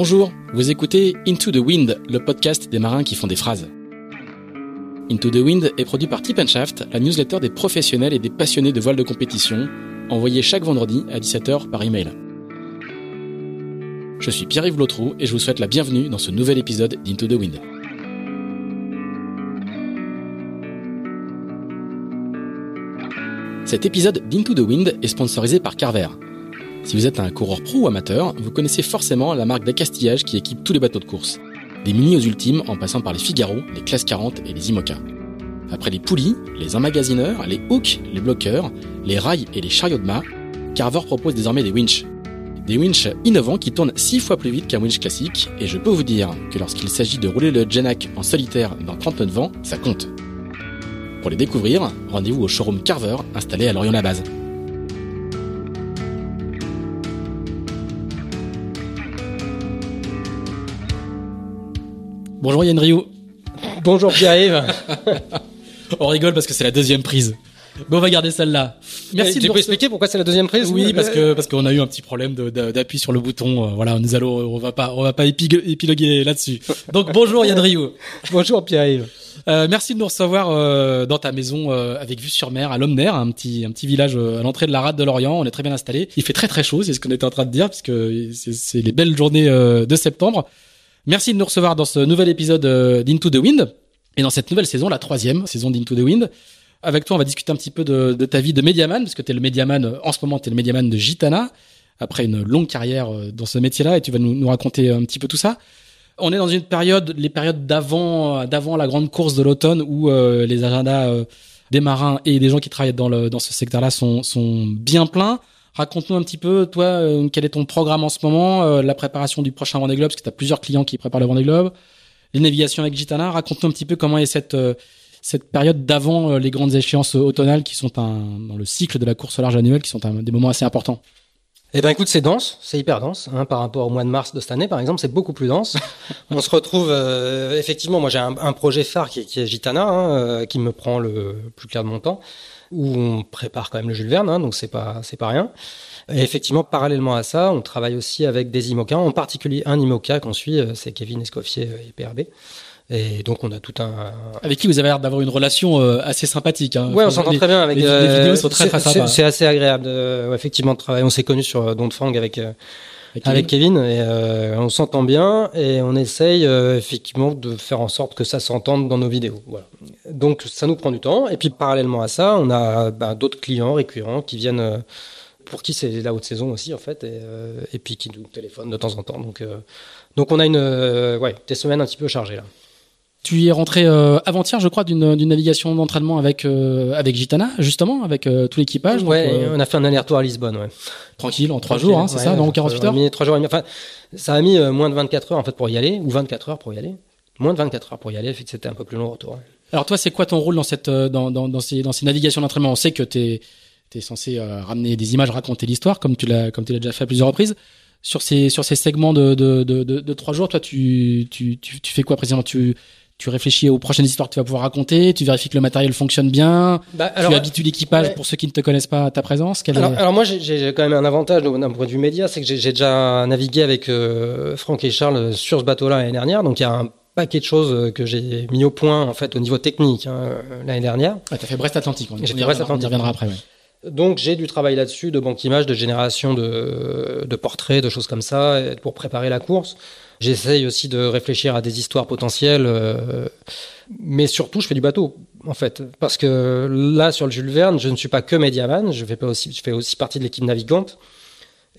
Bonjour, vous écoutez Into the Wind, le podcast des marins qui font des phrases. Into the Wind est produit par Tip Shaft, la newsletter des professionnels et des passionnés de voile de compétition, envoyée chaque vendredi à 17h par email. Je suis Pierre-Yves Lotrou et je vous souhaite la bienvenue dans ce nouvel épisode d'Into the Wind. Cet épisode d'Into the Wind est sponsorisé par Carver. Si vous êtes un coureur pro ou amateur, vous connaissez forcément la marque d'accastillage qui équipe tous les bateaux de course. Des mini aux ultimes en passant par les Figaro, les Classe 40 et les Imoca. Après les poulies, les emmagasineurs, les hooks, les bloqueurs, les rails et les chariots de mât, Carver propose désormais des winches. Des winches innovants qui tournent 6 fois plus vite qu'un winch classique, et je peux vous dire que lorsqu'il s'agit de rouler le Genac en solitaire dans 30 nœuds de ça compte. Pour les découvrir, rendez-vous au showroom Carver installé à Lorient-la-Base. Bonjour Yann Rioux. Bonjour Pierre-Yves. on rigole parce que c'est la deuxième prise. Mais on va garder celle-là. Merci. Tu peux expliquer pourquoi c'est la deuxième prise Oui, parce que parce qu'on a eu un petit problème d'appui sur le bouton. Euh, voilà, nous allons, on va pas, on va pas épiloguer là-dessus. Donc bonjour Yann Rioux. bonjour Pierre-Yves. Euh, merci de nous recevoir euh, dans ta maison euh, avec vue sur mer à Lomner, un petit un petit village à l'entrée de la rade de l'Orient. On est très bien installé. Il fait très très chaud, c'est ce qu'on était en train de dire, puisque c'est les belles journées de septembre. Merci de nous recevoir dans ce nouvel épisode d'Into the Wind et dans cette nouvelle saison, la troisième saison d'Into the Wind. Avec toi, on va discuter un petit peu de, ta vie de médiaman, parce que tu es le médiaman, en ce moment, tu es le médiaman de Gitana, après une longue carrière dans ce métier-là, et tu vas nous, raconter un petit peu tout ça on est dans une période, les périodes d'avant, d'avant la grande course de l'automne où euh, les agendas euh, des marins et des gens qui travaillent dans ce secteur-là sont bien pleins. Raconte-nous un petit peu, toi, euh, quel est ton programme en ce moment, la préparation du prochain Vendée Globe, parce que tu as plusieurs clients qui préparent le Vendée Globe, les navigations avec Gitana. Raconte-nous un petit peu comment est cette cette période d'avant les grandes échéances automnales qui sont un, dans le cycle de la course au large annuelle, qui sont un, des moments assez importants. Eh ben écoute, c'est dense, c'est hyper dense hein, par rapport au mois de mars de cette année, par exemple, c'est beaucoup plus dense. on se retrouve euh, effectivement, moi j'ai un, un, projet phare qui, qui est Gitana, hein, euh, qui me prend le plus clair de mon temps, où on prépare quand même le Jules Verne, hein, donc c'est pas c'est pas rien. Et effectivement, parallèlement à ça, on travaille aussi avec des IMOCA, en particulier un IMOCA qu'on suit, euh, c'est Kevin Escoffier et PRB. Et donc on a tout un. Avec qui vous avez l'air d'avoir une relation euh, assez sympathique. Hein. Ouais, on s'entend très bien avec. Les, euh, vidéos sont très très sympas. C'est assez agréable, de, effectivement, de travailler. On s'est connus sur euh, Don't Fang avec. Euh, avec Kevin, et on s'entend bien et on essaye effectivement de faire en sorte que ça s'entende dans nos vidéos. Voilà. Donc ça nous prend du temps et puis parallèlement à ça, on a bah, d'autres clients récurrents qui viennent pour qui c'est la haute saison aussi en fait et, et, puis qui nous téléphonent de temps en temps. Donc donc on a une ouais des semaines un petit peu chargées là. Tu y es rentré euh, avant-hier, je crois, d'une navigation d'entraînement avec euh, avec Gitana, justement, avec euh, tout l'équipage. Ouais, on a fait un aller-retour à Lisbonne, ouais. Tranquille, en trois jours, hein, c'est ça, dans 48 heures. Mis trois jours, enfin, ça a mis moins de 24 heures en fait pour y aller, ou 24 heures pour y aller. Moins de 24 heures pour y aller, fait que c'était un peu plus long retour. Alors toi, c'est quoi ton rôle dans cette dans dans, dans ces dans ces navigations d'entraînement? On sait que t'es es censé ramener des images, raconter l'histoire, comme tu l'as comme tu l'as déjà fait à plusieurs reprises sur ces sur ces segments de de de, de, trois jours. Toi, tu tu tu, tu fais quoi précisément? Tu tu réfléchis aux prochaines histoires que tu vas pouvoir raconter, tu vérifies que le matériel fonctionne bien, bah, tu habitues l'équipage pour ceux qui ne te connaissent pas à ta présence. Alors, alors, moi j'ai quand même un avantage d'un point de vue média, c'est que j'ai déjà navigué avec euh, Franck et Charles sur ce bateau-là l'année dernière, donc il y a un paquet de choses que j'ai mis au point en fait au niveau technique hein, l'année dernière. Ah, tu as fait Brest Atlantique, on, fait Brest Atlantique. on y reviendra après. Donc j'ai du travail là-dessus, de banque image, de génération de, de portraits, de choses comme ça, pour préparer la course. J'essaye aussi de réfléchir à des histoires potentielles, euh, mais surtout je fais du bateau en fait, parce que là sur le Jules Verne, je ne suis pas que médiaman, je fais pas aussi, je fais aussi partie de l'équipe navigante.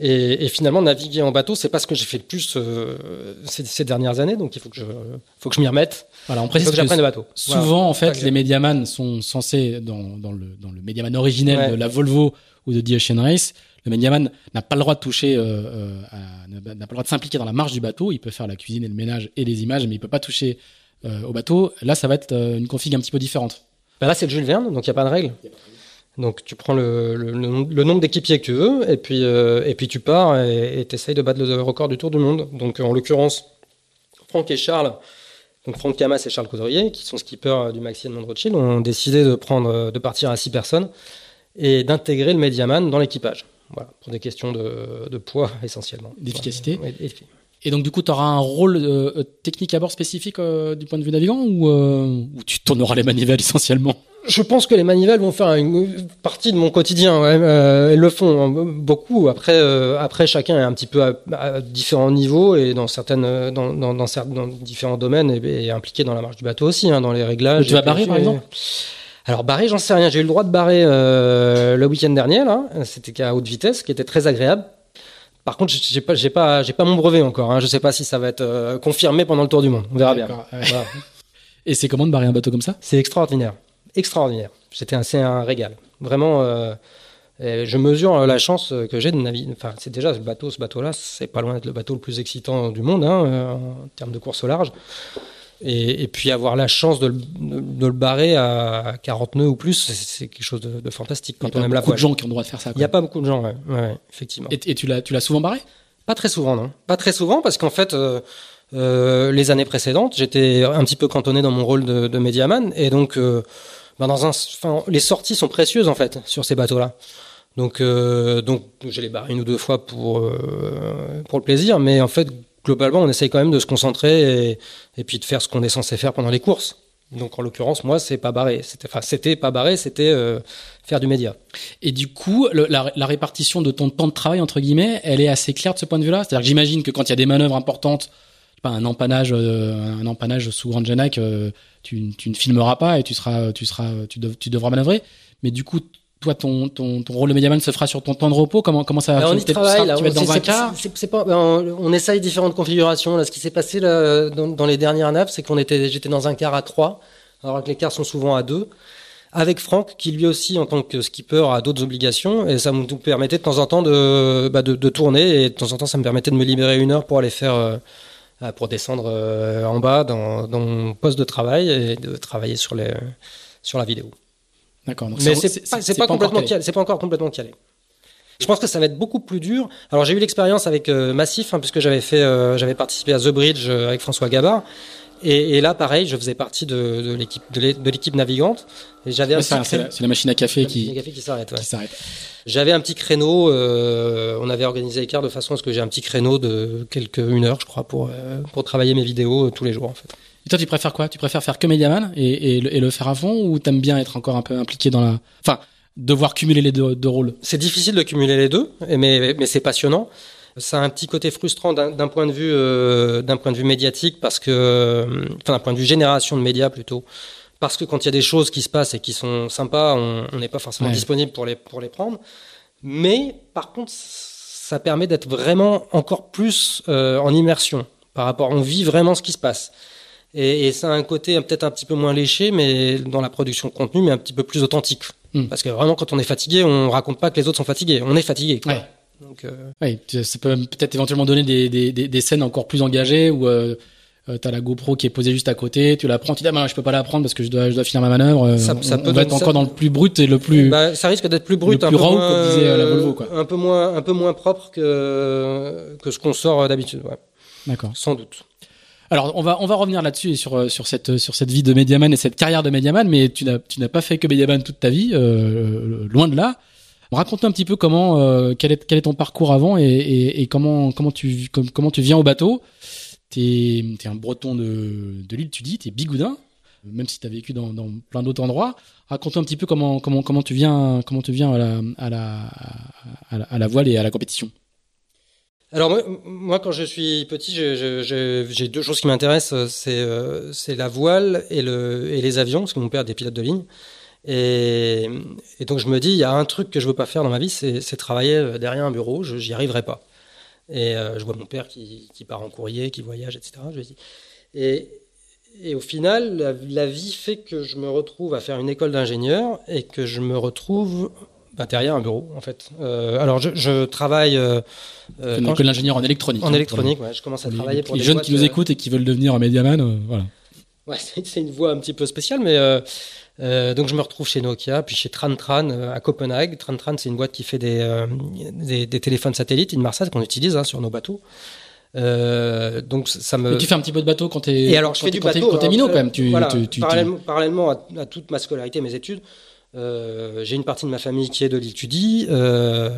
Et, et, finalement, naviguer en bateau, c'est pas ce que j'ai fait le plus euh, ces, ces, dernières années, donc il faut que je, faut que je m'y remette. Voilà, on précise que, j'apprenne le bateau. Souvent, en fait, les médiamans sont censés dans, dans le dans le médiaman originel de la Volvo ou de The Ocean Race le médiaman n'a pas le droit de toucher, euh, euh n'a pas le droit de s'impliquer dans la marche du bateau. Il peut faire la cuisine et le ménage et les images, mais il peut pas toucher euh, au bateau. Là, ça va être une config un petit peu différente. Bah là, c'est le Jules Verne, donc il n'y a pas de règle. Donc tu prends le, nombre d'équipiers que tu veux, et puis, tu pars et tu de battre le record du Tour du Monde. Donc en l'occurrence, Franck et Charles, donc Franck Camas et Charles Coudrier, qui sont skippers du Maxi Edmond Rothschild, ont décidé de, prendre, de partir à six personnes et d'intégrer le Mediaman dans l'équipage. Voilà, pour des questions de, de poids essentiellement. D'efficacité. Et donc du coup, tu auras un rôle euh, technique à bord spécifique euh, du point de vue navigant ou, euh, ou tu tourneras les manivelles essentiellement? Je pense que les manivelles vont faire une partie de mon quotidien. Ouais. Euh, elles le font hein, beaucoup. Après, euh, après chacun est un petit peu à, à différents niveaux et dans certaines, dans, dans, dans, différents domaines et, et impliqué dans la marche du bateau aussi, hein, dans les réglages. Tu vas barrer, par exemple? Alors barrer, j'en sais rien. J'ai eu le droit de barrer euh, le week-end dernier. Là, c'était qu'à haute vitesse, qui était très agréable. Par contre, j'ai pas, j'ai pas, j'ai pas mon brevet encore. Hein. Je sais pas si ça va être euh, confirmé pendant le tour du monde. On verra bien. D'accord, ouais. Voilà. Et c'est comment de barrer un bateau comme ça? C'est extraordinaire, extraordinaire. C'était un, c'est un régal. Vraiment, euh, je mesure la chance que j'ai de naviguer. Enfin, c'est déjà ce bateau, ce bateau-là, c'est pas loin d'être le bateau le plus excitant du monde hein, en termes de course au large. Et, et puis avoir la chance de le, de le barrer à 40 nœuds ou plus, c'est- quelque chose de, de fantastique Il a quand on pas aime la beaucoup de gens qui ont le droit de faire ça. Il n'y a pas beaucoup de gens, ouais, ouais, effectivement. Et, et tu l'as, tu l'as souvent barré? Pas très souvent, non. Pas très souvent parce qu'en fait, euh, euh, les années précédentes, j'étais un petit peu cantonné dans mon rôle de, de médiaman et donc, euh, ben dans un, enfin, les sorties sont précieuses en fait sur ces bateaux-là. Donc, euh, donc, je les barre une ou deux fois pour euh, pour le plaisir, mais en fait, globalement, on essaye quand même de se concentrer et, puis de faire ce qu'on est censé faire pendant les courses. Donc, en l'occurrence, moi, c'est pas barré. C'était, enfin, c'était pas barré, c'était euh, faire du média. Et du coup, la, répartition de ton temps de travail entre guillemets, elle est assez claire de ce point de vue-là? C'est-à-dire que j'imagine que quand il y a des manœuvres importantes, pas un empannage, euh, un empannage sous Grand euh, tu, ne filmeras pas et tu seras, tu seras, tu devras manœuvrer. Mais du coup, toi, ton, ton, ton rôle de médiaman se fera sur ton temps de repos? Comment, comment ça va Ben, on y travaille là. On- dans pas- ben, on, on essaye différentes configurations. Là, ce qui s'est passé là, dans, dans les dernières nappes, c'est qu'on était, j'étais dans un car à 3, alors que les cars sont souvent à 2, avec Franck, qui lui aussi, en tant que skipper, a d'autres obligations, et ça nous permettait de temps en temps de, bah, de, de tourner, et de temps en temps, ça me permettait de me libérer une heure pour aller faire, euh, euh, pour descendre euh, en bas dans, dans mon poste de travail et de travailler sur les, sur la vidéo. D'accord. Mais c'est- pas, pas, encore complètement calé. calé. C'est pas encore complètement calé. Je pense que ça va être beaucoup plus dur. Alors j'ai eu l'expérience avec euh, Massif, hein, puisque j'avais fait, euh, j'avais participé à The Bridge euh, avec François Gabard. Et, et là, pareil, je faisais partie de, l'équipe de l'é- de l'équipe navigante. J'avais Ouais, c'est la, machine à café qui, s'arrête. ouais. J'avais un petit créneau. on avait organisé l'écart de façon à ce que j'ai un petit créneau de quelques une heure, je crois, pour pour travailler mes vidéos tous les jours en fait. Et toi, tu préfères quoi? Tu préfères faire que médiaman et, et, le, et le faire à fond ou t'aimes bien être encore un peu impliqué dans la, enfin, devoir cumuler les deux, deux rôles? C'est difficile de cumuler les deux, mais, mais c'est passionnant. Ça a un petit côté frustrant d'un point de vue euh, d'un point de vue médiatique parce que euh, enfin d'un point de vue génération de médias plutôt parce que quand il y a des choses qui se passent et qui sont sympas, on on n'est pas forcément Ouais. disponible pour les pour les prendre. Mais par contre, ça permet d'être vraiment encore plus euh, en immersion par rapport. On vit vraiment ce qui se passe. Et, et ça a un côté peut-être un petit peu moins léché, mais dans la production de contenu, mais un petit peu plus authentique. Hmm. Parce que vraiment, quand on est fatigué, on raconte pas que les autres sont fatigués. On est fatigué. quoi. Ouais. Donc, euh, Oui, ça peut peut-être éventuellement donner des, des, des, des scènes encore plus engagées où euh, euh, t'as la GoPro qui est posée juste à côté, tu la prends, tu dis ah ben je peux pas la prendre parce que je dois je dois finir ma manœuvre. euh, Ça- on, ça on peut va donner être encore ça. dans le plus brut et le plus. bah, ça risque d'être plus brut, le un plus peu raw, moins, comme disait, euh, la Volvo, quoi. un peu moins, un peu moins propre que que ce qu'on sort d'habitude. Ouais, D'accord. sans doute. Alors on va on va revenir là-dessus et sur euh, sur cette sur cette vie de médiaman et cette carrière de médiaman, mais tu n'as tu n'as pas fait que médiaman toute ta vie, euh, loin de là. Raconte-nous un petit peu comment euh, quel est quel est ton parcours avant et, comment comment tu com- comment tu viens au bateau. T'es es un Breton de de l'île, tu dis, t'es bigoudin, même si t'as vécu dans, plein d'autres endroits. Raconte-nous un petit peu comment comment comment tu viens comment tu viens à la à la, à la voile et à la compétition. Alors moi, quand je suis petit, j'ai deux choses qui m'intéressent, euh, c'est euh, c'est la voile et, le, et les avions, parce que mon père est pilote de ligne. Et, donc je me dis, il y a un truc que je veux pas faire dans ma vie, c'est travailler euh, derrière un bureau, je j'y arriverai pas. Et je vois mon père qui, part en courrier, qui voyage, etc. Et au final, la, la vie fait que je me retrouve à faire une école d'ingénieur et que je me retrouve bah, derrière un bureau, en fait. Euh, alors je, je travaille... euh, euh, Une quand école d'ingénieur en électronique. en hein, électronique, ouais, je commence à les- travailler pour les des jeunes boîtes, qui nous euh, écoutent et qui veulent devenir un médiaman, euh, voilà. Ouais, c'est une voie un petit peu spéciale, mais euh, euh, donc je me retrouve chez Nokia, puis chez Tran Tran euh, à Copenhague. Tran Tran, c'est une boîte qui fait des, euh, des, des téléphones satellites, Inmarsat qu'on utilise hein, sur nos bateaux. Euh, donc ça me. Mais tu fais un petit peu de bateau quand t'es Et alors je fais du quand bateau. quand t'es minot euh, quand même. Tu, voilà, tu, tu- tu- parallèlement, parallèlement à, à toute ma scolarité, mes études, Euh, j'ai une partie de ma famille qui est de l'île Tudy. Euh,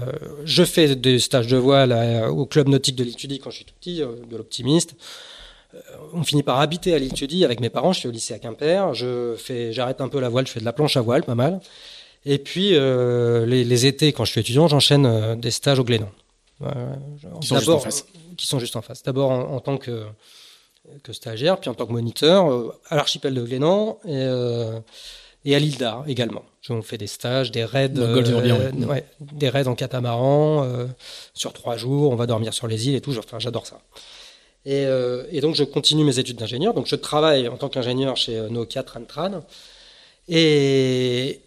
je fais des stages de voile à- au club nautique de l'île Tudy quand je suis tout petit, euh, de l'optimiste. On finit par habiter à l'île Tudy avec mes parents. Je suis au lycée à Quimper. Je fais, j'arrête un peu la voile. Je fais de la planche à voile, pas mal. Et puis les, les étés, quand je suis étudiant, j'enchaîne des stages au Glénan. Qui sont juste en face. Qui sont juste en face. D'abord en, en tant que que stagiaire, puis en tant que moniteur à l'archipel de Glénan et, et à l'île d'Ar également. On fait des stages, des raids, Morbihan, ouais. des raids en catamaran euh, sur trois jours. On va dormir sur les îles et tout. Enfin, j'adore ça. Et, euh, et donc, je continue mes études d'ingénieur. Donc, je travaille en tant qu'ingénieur chez euh, Nokia Trantran. Et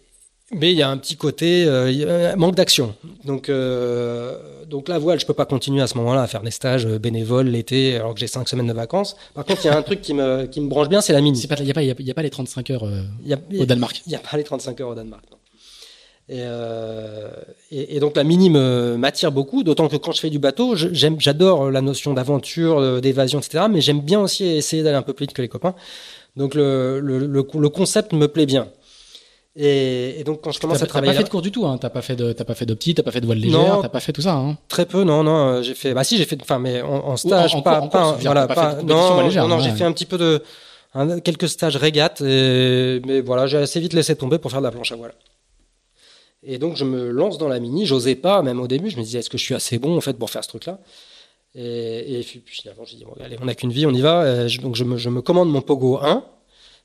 mais il y a un petit côté euh, manque d'action. Donc, euh, donc la voile, je peux pas continuer à ce moment-là à faire des stages euh, bénévoles l'été alors que j'ai cinq semaines de vacances. Par contre, il y a un truc qui me qui me branche bien, c'est la mini. Il y a pas, y a, il y a pas les 35 heures euh, y a, a- au Danemark. il n'y a pas les 35 heures au Danemark. non. Et, et, et donc la mini m'attire beaucoup, d'autant que quand je fais du bateau, j'adore la notion d'aventure, d'évasion, etc. Mais j'aime bien aussi essayer d'aller un peu plus vite que les copains. Donc le, le, le, le concept me plaît bien. Et, et donc quand je commence T'as à t'as travailler pas fait de cours du tout, hein. T'as pas fait de, t'as pas fait d'opti, t'as pas fait de voile légère, t'as pas fait tout ça, hein. Très peu, non, non. euh, J'ai fait, bah si, j'ai fait, enfin, mais en, en stage, en pas, cours- en pas, je veux dire, voilà, t'as pas pas, non, voile légère, non, non, ouais. j'ai fait un petit peu de, un- quelques stages régates, et, mais voilà, j'ai assez vite laissé tomber pour faire de la planche à voile. Et donc, je me lance dans la mini, j'osais pas, même au début, je me disais, est-ce que je suis assez bon, en fait, pour faire ce truc-là? Et, et puis, finalement, j'ai dit, bon, allez, on n'a qu'une vie, on y va. Je- donc, je me, je me commande mon Pogo 1.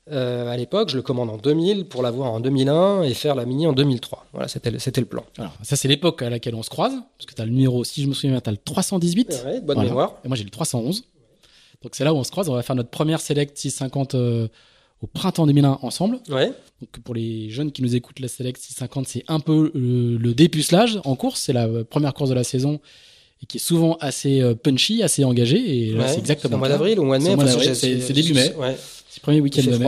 Euh, à l'époque, je le commande en 2000 pour l'avoir en 2001 et faire la mini en 2003. Voilà, c'était le, plan. Alors, ça, c'est l'époque à laquelle on se croise, parce que t'as le numéro, si je me souviens bien, t'as le 318. Ouais, bonne Voilà. mémoire. Et moi, j'ai le 311. Donc, c'est là où on se croise. On va faire notre première Select 650 euh, au printemps 2001 ensemble. Ouais. Donc, pour les jeunes qui nous écoutent, la Select 650, c'est un peu euh, le dépucelage en course. C'est la première course de la saison et qui est souvent assez punchy, assez engagé. Et là, Ouais, c'est exactement au mois d'avril ou au mois de mai c'est début mai. Ouais. C'est le premier week-end de mai.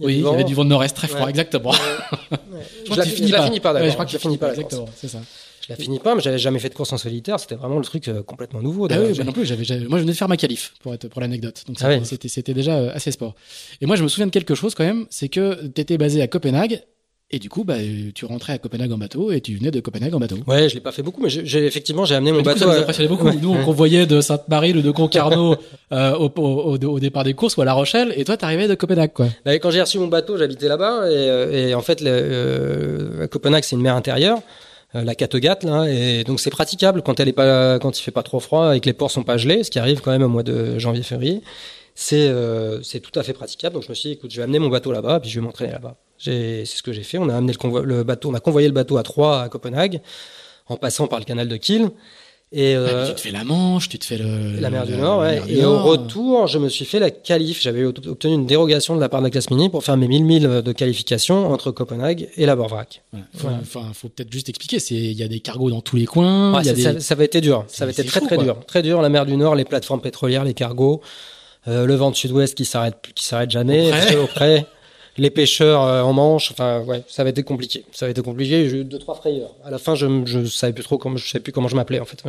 Il Oui, il y avait du vent de nord-est très froid, Ouais. exactement. Ouais. Je Je la, tu je finis la pas. finis pas, Ouais, d'accord. je crois que je tu la finis pas. Exactement, c'est ça. Je la finis pas, mais j'avais jamais fait de course en solitaire. C'était vraiment le truc euh, complètement nouveau. Ah oui, bah non plus, j'avais- moi je venais de faire ma qualif pour être pour l'anecdote. Donc Ah c'était, déjà euh, assez sport. Et moi je me souviens de quelque chose quand même, c'est que t'étais basé à Copenhague et du coup bah euh, tu rentrais à Copenhague en bateau et tu venais de Copenhague en bateau. Ouais, je l'ai pas fait beaucoup, mais j'ai effectivement j'ai amené mon du coup, bateau. ça nous impressionnait beaucoup. Ouais. Nous on convoyait de Sainte-Marie ou de Concarneau euh, au, au, départ des courses ou à La Rochelle et toi t'arrivais de Copenhague quoi. Bah, quand j'ai reçu mon bateau, j'habitais là-bas et, euh, et en fait, le- euh, à Copenhague, c'est une mer intérieure, la Kattegat, là, et donc c'est praticable quand elle est pas, quand il fait pas trop froid et que les ports sont pas gelés, ce qui arrive quand même au mois de janvier-février. C'est euh, c'est tout à fait praticable. Donc je me suis dit, écoute, je vais amener mon bateau là-bas, puis je vais m'entraîner là-bas. C'est ce que j'ai fait. On a amené le, convoi, le bateau, on a convoyé le bateau à Troyes, à Copenhague, en passant par le canal de Kiel. Et euh, tu te fais la Manche, tu te fais le la mer du Nord, ouais. mer du Et au retour, je me suis fait la qualif. J'avais obt- obtenu une dérogation de la part de la classe mini pour faire mes 1000 milles de qualification entre Copenhague et la Borvrac. Voilà. Faut, Ouais. Enfin, faut peut-être juste expliquer. Il y a des cargos dans tous les coins. Ouais, il y a ça, des... ça- ça avait été dur. Ça avait été très fou, très quoi. dur. Très dur. La mer du Nord, les plateformes pétrolières, les cargos, euh, le vent de sud-ouest qui s'arrête qui s'arrête jamais, auprès, les pêcheurs euh, en manche. Enfin, ouais, ça avait été compliqué. Ça avait été compliqué. J'ai eu deux trois frayeurs. À la fin, je je savais plus trop comment je savais plus comment je m'appelais en fait.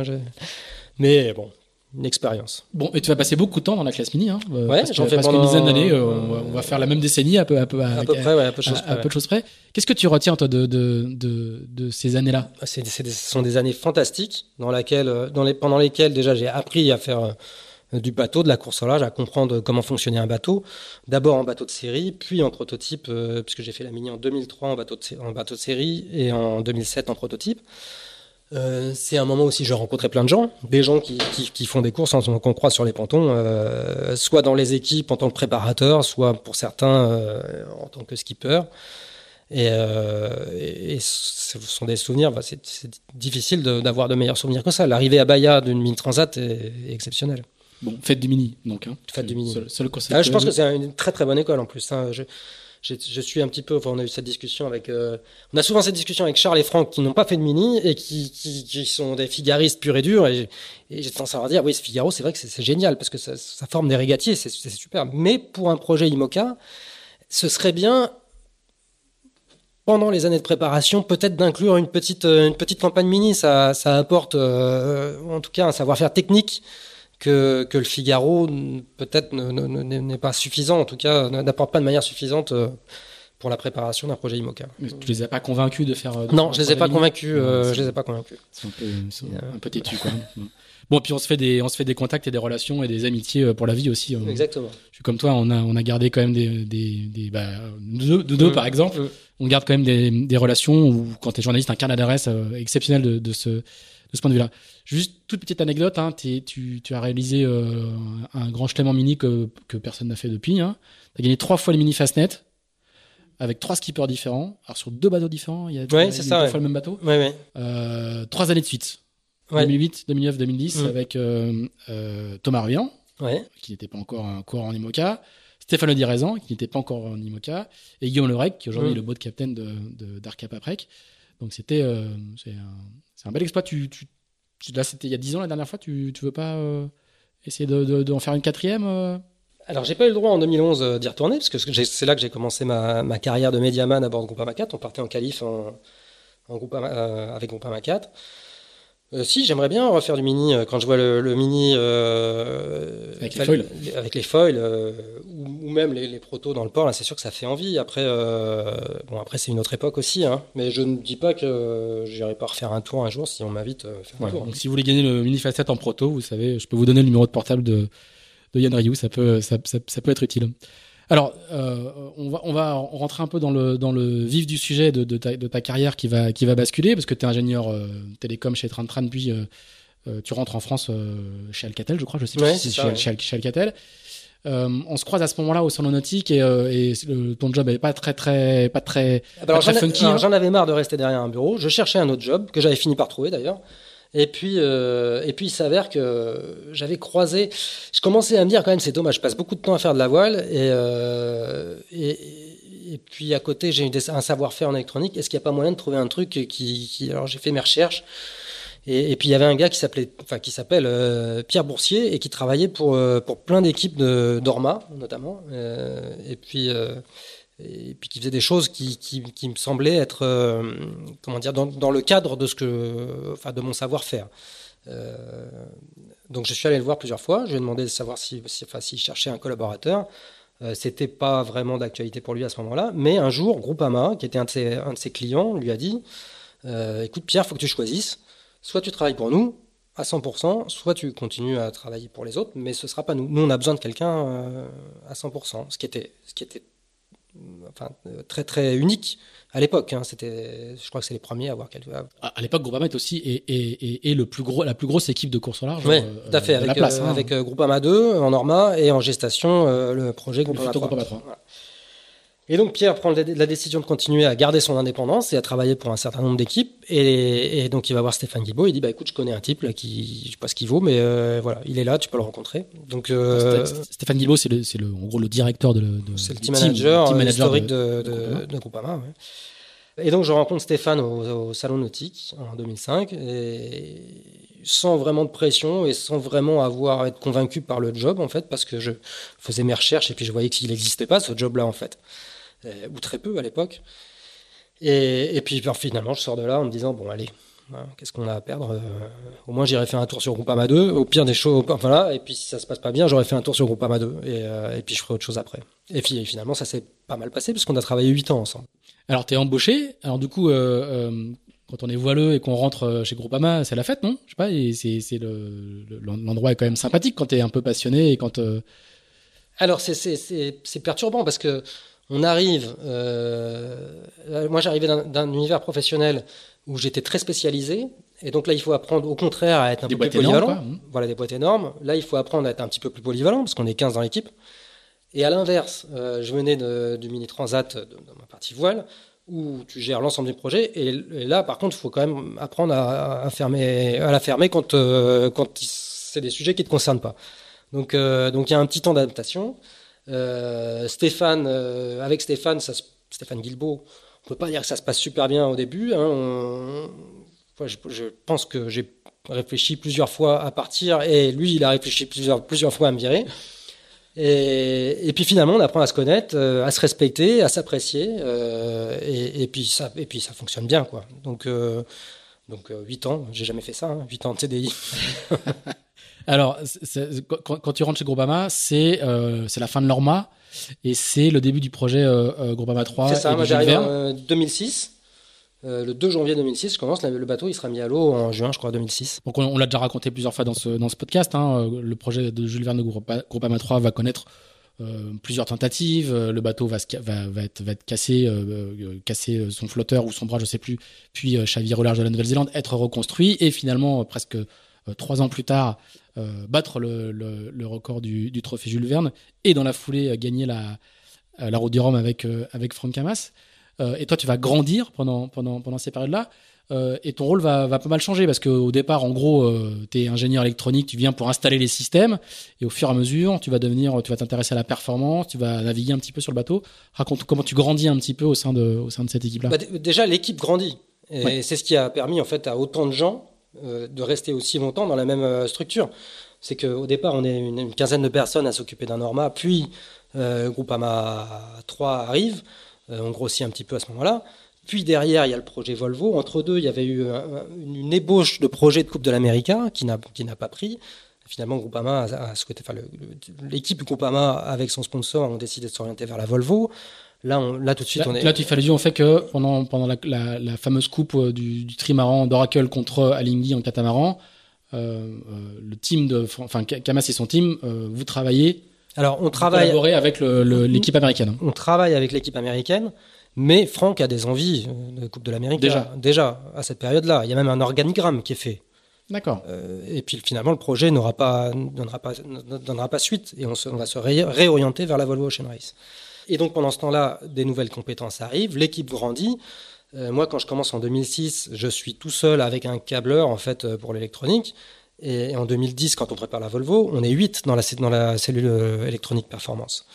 Mais bon, une expérience. Bon, et tu vas passer beaucoup de temps dans la classe mini, hein. euh, Ouais, j'en fais presque une pendant- dizaine d'années. euh, on, va, on va faire la même décennie, à peu, à peu, À peu près, ouais, à peu de choses près, ouais. Qu'est-ce que tu retiens toi de de de, de ces années-là? C'est, c'est des- ce sont des années fantastiques dans, laquelle, dans les, pendant lesquelles déjà j'ai appris à faire du bateau, de la course au large, à comprendre comment fonctionnait un bateau. D'abord en bateau de série, puis en prototype, euh, puisque j'ai fait la mini en 2003 en bateau de, série et en 2007 en prototype. Euh, c'est un moment aussi j'ai rencontré plein de gens, des gens qui, font des courses qu'on croise sur les pontons, euh, soit dans les équipes en tant que préparateur, soit pour certains euh, en tant que skipper. Et, euh, ce sont des souvenirs, c'est difficile d'avoir de, meilleurs souvenirs que ça. L'arrivée à Bahia d'une mini transat est exceptionnelle. Bon, fête du mini, donc. Hein. Fête du mini. Seul, seul. Ah, je pense que c'est une très très bonne école en plus. hein. Je, je, je suis un petit peu, enfin, on a eu cette discussion avec, euh, on a souvent cette discussion avec Charles et Franck qui n'ont pas fait de mini et qui, qui, qui sont des figaristes purs et durs. Et, et j'ai tendance à leur dire, oui, ce Figaro, c'est vrai que c'est génial parce que ça, ça forme des régatiers, c'est c'est super. Mais pour un projet IMOCA, ce serait bien pendant les années de préparation, peut-être d'inclure une petite, euh, une petite campagne mini. Ça, ça apporte, euh, en tout cas, un savoir-faire technique que, que le Figaro peut-être ne- ne- ne- n'est pas suffisant, en tout cas, n'apporte pas de manière suffisante euh, pour la préparation d'un projet IMOCA. Mais tu les as pas convaincus de faire. de Non, je les ai pas convaincus. euh, je les ai pas convaincus. C'est un peu, un peu têtu, quoi. Bon, puis on se fait des, on se fait des contacts et des relations et des amitiés euh, pour la vie aussi. On- Exactement. Je suis comme toi, on a, on a gardé quand même des, des, des bah, deux, de deux Mm. par exemple. Mm. On garde quand même des, des relations où, quand tu es journaliste, un carnet d'adresse euh, exceptionnel de, de ce, de ce point de vue-là. Juste toute petite anecdote, hein, tu, tu as réalisé euh, un grand chelem en mini que, que personne n'a fait depuis. Hein. Tu as gagné trois fois les mini Fastnet avec trois skippers différents. Alors sur deux bateaux différents, il y a, a c'est deux ça, ouais. fois le même bateau. Ouais, ouais. Euh, trois années de suite. Ouais. 2008, 2009, 2010 Mm. avec euh, euh, Thomas Ruyant Ouais. qui n'était pas encore un coureur en IMOCA, Stéphane Direzan, qui n'était pas encore en IMOCA, et Guillaume Lerec, qui aujourd'hui Mm. est le boat captain de, de d'Arca Paprec. Donc c'était euh, un, un bel exploit. Tu, tu, tu- là, c'était il y a 10 ans la dernière fois. Tu, tu veux pas euh, essayer de, de, d'en faire une quatrième euh? Alors, j'ai pas eu le droit en 2011 euh, d'y retourner, parce que c'est là que j'ai commencé ma, ma carrière de médiaman à bord de Groupama 4. On partait en qualif en, en Groupama, euh, avec Groupama 4. Euh, si, j'aimerais bien refaire du mini. Quand je vois le, le mini euh, Avec les foils. avec les foils, ou, même les, les protos dans le port, là, c'est sûr que ça fait envie. Après, euh, bon, après c'est une autre époque aussi, hein, mais je ne dis pas que j'irai pas refaire un tour un jour si on m'invite euh, faire un Ouais, tour. Donc si vous voulez gagner le mini facette en proto, vous savez, je peux vous donner le numéro de portable de, de Yann Ryu, ça peut, ça, ça, ça peut être utile. Alors, euh, on, va, on va rentrer un peu dans le, dans le vif du sujet de, de, ta, de ta carrière qui va, qui va basculer, parce que tu es ingénieur euh, télécom chez Tran Tran, puis euh, euh, tu rentres en France euh, chez Alcatel, je crois, je sais Ouais, plus si c'est ouais. chez Alcatel. Euh, on se croise à ce moment-là au salon nautique et, euh, et le- ton job n'est pas très très pas très Ah bah alors, très funky, hein. J'en avais marre de rester derrière un bureau. Je cherchais un autre job que j'avais fini par trouver d'ailleurs. Et puis, euh, et puis il s'avère que j'avais croisé. Je commençais à me dire quand même c'est dommage. Je passe beaucoup de temps à faire de la voile et et, puis à côté j'ai un savoir-faire en électronique. Est-ce qu'il n'y a pas moyen de trouver un truc qui, qui alors j'ai fait mes recherches. Et, puis il y avait un gars qui s'appelait, enfin qui s'appelle euh, Pierre Boursier et qui travaillait pour euh, pour plein d'équipes de d'Orma notamment. Euh, et puis et puis qui faisait des choses qui, qui, me semblaient être comment dire dans, le cadre de ce que enfin de mon savoir-faire. Donc je suis allé le voir plusieurs fois. Je lui ai demandé de savoir si, si enfin s'il cherchait un collaborateur. C'était pas vraiment d'actualité pour lui à ce moment-là, mais un jour, Groupama, qui était un de ses, un de ses clients, lui a dit "Écoute Pierre, faut que tu choisisses. Soit tu travailles pour nous à 100%, soit tu continues à travailler pour les autres, mais ce sera pas nous. Nous, on a besoin de quelqu'un euh, à 100%, ce qui était, ce qui était enfin, euh, très très unique à l'époque. hein. C'était, je crois que c'est les premiers à avoir quelque à- À l'époque, Groupama est aussi et, et, et, et le plus gros, la plus grosse équipe de course au large. Euh, tout à fait, la avec, place. euh, hein. avec euh, Groupama 2 en Norma et en gestation euh, le projet Groupama futur 3. Groupama 3. Voilà. Et donc Pierre prend la décision de continuer à garder son indépendance et à travailler pour un certain nombre d'équipes. Et, et donc il va voir Stéphane Guilbault et il dit bah écoute je connais un type là qui je sais pas ce qu'il vaut mais euh, voilà il est là tu peux le rencontrer. Donc euh, Sté- Stéphane Guilbault, c'est le, en gros le directeur de, de C'est le team manager, team euh, manager historique de- de, de de, Groupama. ouais. Et donc je rencontre Stéphane au, au salon nautique en 2005 et sans vraiment de pression et sans vraiment avoir à être convaincu par le job en fait parce que je faisais mes recherches et puis je voyais qu'il n'existait pas ce job là en fait ou très peu à l'époque. Et, et puis ben, finalement je sors de là en me disant bon allez hein, Qu'est-ce qu'on a à perdre Euh, Au moins, j'irai faire un tour sur Groupama 2. Au pire des choses, enfin là, et puis si ça se passe pas bien, j'aurais fait un tour sur Groupama 2. Et, euh, et puis je ferai autre chose après. Et puis finalement, ça s'est pas mal passé puisqu'on a travaillé 8 ans ensemble. Alors, t'es embauché. Alors, du coup, euh, euh, quand on est voileux et qu'on rentre euh, chez Groupama, c'est la fête, non? Je sais pas. et C'est c'est le le- l'endroit est quand même sympathique quand t'es un peu passionné et quand. euh, Alors c'est perturbant parce que on arrive. Euh, moi, j'arrivais d'un d'un univers professionnel où j'étais très spécialisé, et donc là, il faut apprendre au contraire à être un Des peu plus polyvalent. quoi. Mhm. Voilà, des boîtes énormes. Là, il faut apprendre à être un petit peu plus polyvalent parce qu'on est 15 dans l'équipe. Et à l'inverse, euh, je venais de- du mini transat de- dans ma partie voile où tu gères l'ensemble du projet. Et, et là, par contre, il faut quand même apprendre à, à fermer, à la fermer quand, euh, quand c'est des sujets qui te concernent pas. Donc, donc il y a un petit temps d'adaptation. Euh, Stéphane, euh, avec Stéphane, ça, Stéphane Guilbeault, on peut pas dire que ça se passe super bien au début. Hein, je, pense que j'ai réfléchi plusieurs fois à partir et lui, il a réfléchi plusieurs, fois à me virer. Et, puis finalement, on apprend à se connaître, euh, à se respecter, à s'apprécier, et, puis ça, fonctionne bien, quoi. Donc, donc euh, 8 ans, j'ai jamais fait ça, hein, 8 ans de CDI. Alors, quand, quand tu rentres chez Groupama, c'est euh, c'est la fin de l'Orma et c'est le début du projet euh, euh, Groupama 3 C'est ça, moi j'arrive en euh, 2006. Euh, le 2 janvier 2006, je commence, le bateau il sera mis à l'eau en juin, je crois, 2006. Donc on, on l'a déjà raconté plusieurs fois dans ce, dans ce podcast. Hein, le projet de Jules Verne de Groupa- Groupama 3 va connaître euh, plusieurs tentatives. Le bateau va, se va, va, être, va être cassé, euh, casser son flotteur ou son bras, je sais plus, puis chavirer au large de la Nouvelle-Zélande, être reconstruit et finalement, presque trois ans plus tard, euh, battre le, le, le record du, du trophée Jules Verne et dans la foulée euh, gagner la, euh, la route du Rhum avec, euh, avec Franck Hamas. Euh, et toi, tu vas grandir pendant, pendant, pendant ces périodes-là. Euh, et ton rôle va, va pas mal changer parce qu'au départ, en gros, tu es ingénieur électronique, tu viens pour installer les systèmes et au fur et à mesure, tu vas devenir, tu vas t'intéresser à la performance, tu vas naviguer un petit peu sur le bateau. Raconte comment tu grandis un petit peu au sein de, au sein de cette équipe-là. Bah, déjà, l'équipe grandit. Et Ouais. c'est ce qui a permis en fait à autant de gens euh, de rester aussi longtemps dans la même euh, structure. C'est qu'au départ, on est une, quinzaine de personnes à s'occuper d'un Norma, puis euh, Groupama 3 arrive, euh, on grossit un petit peu à ce moment-là. Puis derrière, il y a le projet Volvo. Entre deux, il y avait eu un- une, ébauche de projet de Coupe de l'América qui n'a pas pris. Finalement, Groupama a, a souhaité, enfin, l'équipe Groupama avec son sponsor ont décidé de s'orienter vers la Volvo. Là, on, là tout de suite, Là, on est. là, tu fais allusion au fait que pendant, pendant la, la, la fameuse coupe euh, du, du trimaran d'Oracle contre Alinghi en catamaran, euh, euh, le team de, enfin, Kamas et son team, euh, vous travaillez, Alors, on travaille, avec l'équipe américaine. on travaille avec l'équipe américaine, mais Franck a des envies de Coupe de l'Amérique. Déjà. Déjà, à cette période-là. Il y a même un organigramme qui est fait. D'accord. Euh, et puis finalement, le projet n'aura pas, donnera, pas, ne donnera pas suite et on, se- on va se ré- réorienter vers la Volvo Ocean Race. Et donc pendant ce temps-là, des nouvelles compétences arrivent, l'équipe grandit. Euh, moi, quand je commence en 2006, je suis tout seul avec un câbleur en fait euh, pour l'électronique. Et en 2010, quand on prépare la Volvo, on est 8 dans la, cellule euh, électronique performance.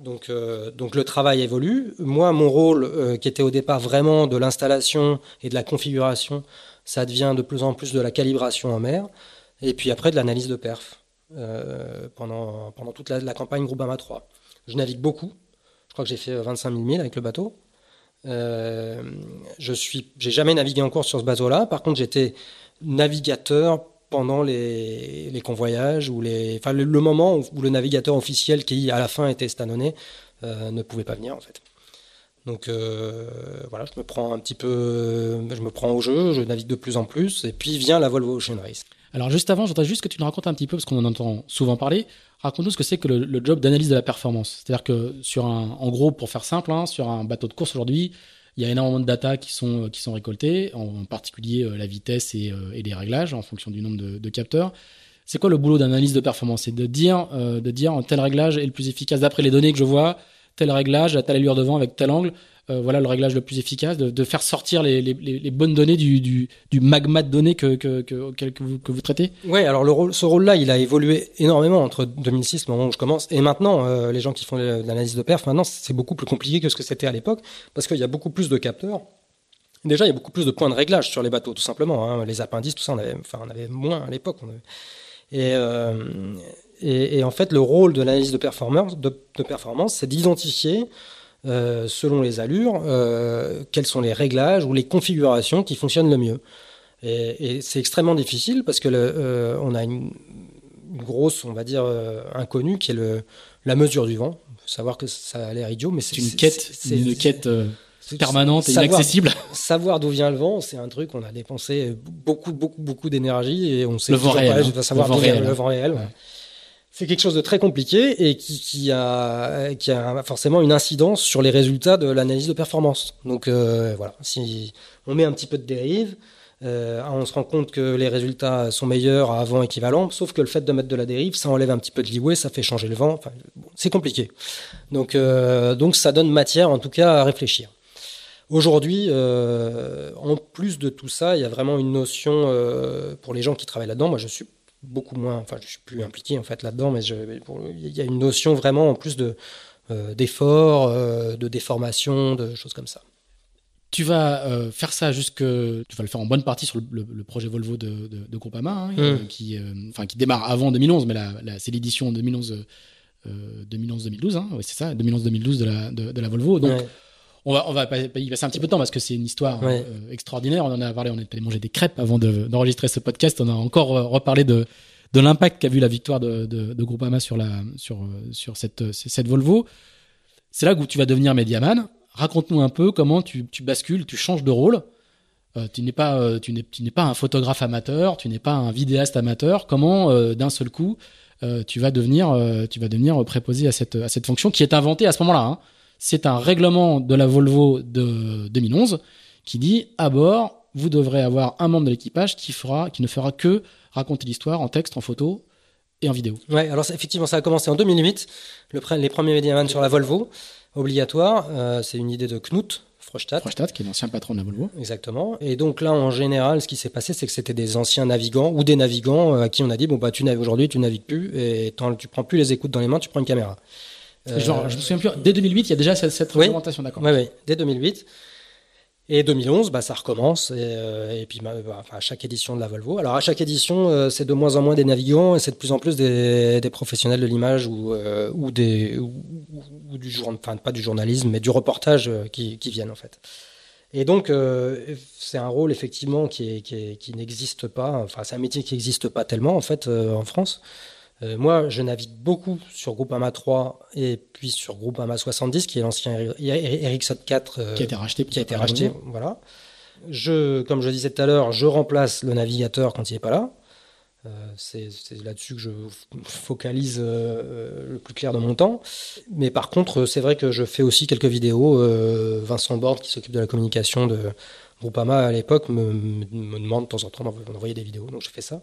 Donc, le travail évolue. Moi, mon rôle, qui était au départ vraiment de l'installation et de la configuration, ça devient de plus en plus de la calibration en mer, et puis après de l'analyse de perf pendant, pendant toute la, la campagne Groupama 3. Je navigue beaucoup. Je crois que j'ai fait 25 000 milles avec le bateau. Euh, je suis, j'ai jamais navigué en course sur ce bateau-là. Par contre, j'étais navigateur pendant les, les convoyages ou les, enfin le, moment où, le navigateur officiel qui à la fin était stanonné euh, ne pouvait pas venir en fait. Donc euh, voilà, je me prends un petit peu, je me prends au jeu, je navigue de plus en plus, et puis vient la Volvo Ocean Race. Alors juste avant, j'entends juste que tu nous racontes un petit peu, parce qu'on en entend souvent parler, raconte-nous ce que c'est que le, le job d'analyse de la performance. C'est-à-dire que sur un, en gros, pour faire simple, hein, sur un bateau de course aujourd'hui, il y a énormément de data qui sont, qui sont récoltées, en particulier euh, la vitesse et, euh, et les réglages en fonction du nombre de, capteurs. C'est quoi le boulot d'analyse de performance? C'est de dire, euh, de dire tel réglage est le plus efficace d'après les données que je vois, tel réglage à telle allure de vent avec tel angle, euh, voilà le réglage le plus efficace, de, faire sortir les, les, bonnes données du, du, magma de données que, que, que, que, vous, que vous traitez Ouais, alors ce rôle-là, il a évolué énormément entre 2006, le moment où je commence, et maintenant, euh, les gens qui font l'analyse de perf, maintenant, c'est beaucoup plus compliqué que ce que c'était à l'époque, parce qu'il y a beaucoup plus de capteurs. Déjà, il y a beaucoup plus de points de réglage sur les bateaux, tout simplement. Hein. Les appendices, tout ça, on avait, enfin, on avait moins à l'époque. euh, et, et en fait, le rôle de l'analyse de performance, c'est d'identifier, euh, selon les allures, euh, quels sont les réglages ou les configurations qui fonctionnent le mieux. Et, et c'est extrêmement difficile parce que le, euh, on a une, une grosse, on va dire, inconnue qui est le, la mesure du vent. Faut savoir que ça a l'air idiot, mais c'est une quête, c'est- une c'est- quête c'est- permanente et savoir- inaccessible. Savoir d'où vient le vent, c'est un truc on a dépensé beaucoup, beaucoup, beaucoup d'énergie et on sait Le vent réel, pas, hein. savoir Le vent réel. le vent réel. Ouais. C'est quelque chose de très compliqué et qui, a, forcément une incidence sur les résultats de l'analyse de performance. Donc euh, voilà, si on met un petit peu de dérive, euh, on se rend compte que les résultats sont meilleurs à vent équivalent, sauf que le fait de mettre de la dérive, ça enlève un petit peu de leeway, ça fait changer le vent. C'est compliqué. Donc, euh, donc ça donne matière, en tout cas, à réfléchir. Aujourd'hui, en plus de tout ça, il y a vraiment une notion pour les gens qui travaillent là-dedans. Moi, je suis beaucoup moins, enfin, je suis plus impliqué en fait là-dedans, mais il y a une notion vraiment en plus de euh, d'effort, euh, de déformation, de choses comme ça. Tu vas euh, faire ça jusque, tu vas le faire en bonne partie sur le, le- le projet Volvo de, de, de Groupama, hein, euh, qui, enfin, qui démarre avant 2011, mais la, la- c'est l'édition 2011. euh, 2011-2012, hein, ouais, c'est ça, 2011-2012 de la, de, de la Volvo. Donc, Ouais. On va, on va y passer un petit peu de temps parce que c'est une histoire Ouais. euh, extraordinaire. On en a parlé, on est allé manger des crêpes avant de- d'enregistrer ce podcast. On a encore euh, reparlé de, de l'impact qu'a vu la victoire de, de, de, Groupama sur la sur sur cette cette Volvo. C'est là où tu vas devenir médiaman. Raconte-nous un peu comment tu, tu bascules, tu changes de rôle. Euh, tu n'es pas euh, tu n'es tu n'es pas un photographe amateur, tu n'es pas un vidéaste amateur. Comment euh, d'un seul coup tu vas devenir tu vas devenir préposé à cette à cette fonction qui est inventée à ce moment-là. Hein. C'est un règlement de la Volvo de 2011 qui dit à bord vous devrez avoir un membre de l'équipage qui fera qui ne fera que raconter l'histoire en texte, en photo et en vidéo. Ouais, alors effectivement ça a commencé en 2008. Le, les premiers médiamans sur la Volvo obligatoire, c'est une idée de Knut Frostadt. qui est l'ancien patron de la Volvo. Exactement. Et donc là, en général, ce qui s'est passé, c'est que c'était des anciens navigants ou des navigants euh, à qui on a dit bon bah tu navigues aujourd'hui, tu navigues plus et tu prends plus les écoutes dans les mains, tu prends une caméra. Genre, je me souviens plus. Dès 2008, il y a déjà cette, cette réglementation, d'accord. Oui, oui, dès 2008. Et 2011, bah, ça recommence. Et, euh, et puis, bah, bah, à chaque édition de la Volvo. Alors, à chaque édition, euh, c'est de moins en moins des navigants et c'est de plus en plus des, des professionnels de l'image ou, euh, ou, des, ou, ou du jour, enfin, pas du journalisme, mais du reportage qui, qui viennent, en fait. Et donc, c'est un rôle, effectivement, qui, est, qui, est, qui n'existe pas. Enfin, c'est un métier qui n'existe pas tellement, en fait, en France. Euh, moi, je navigue beaucoup sur Groupama 3 et puis sur Groupama 70, qui est l'ancien Ericsson 4 euh, qui a été racheté. Qui a été racheté, voilà. Je, comme je disais tout à l'heure, je remplace le navigateur quand il n'est pas là. Euh, c'est là-dessus que je focalise le plus clair de mon temps. Mais par contre, c'est vrai que je fais aussi quelques vidéos. Vincent Borde, qui s'occupe de la communication de Groupama à l'époque, me, me, demande de temps en temps d'envoyer des vidéos. Donc je fais ça.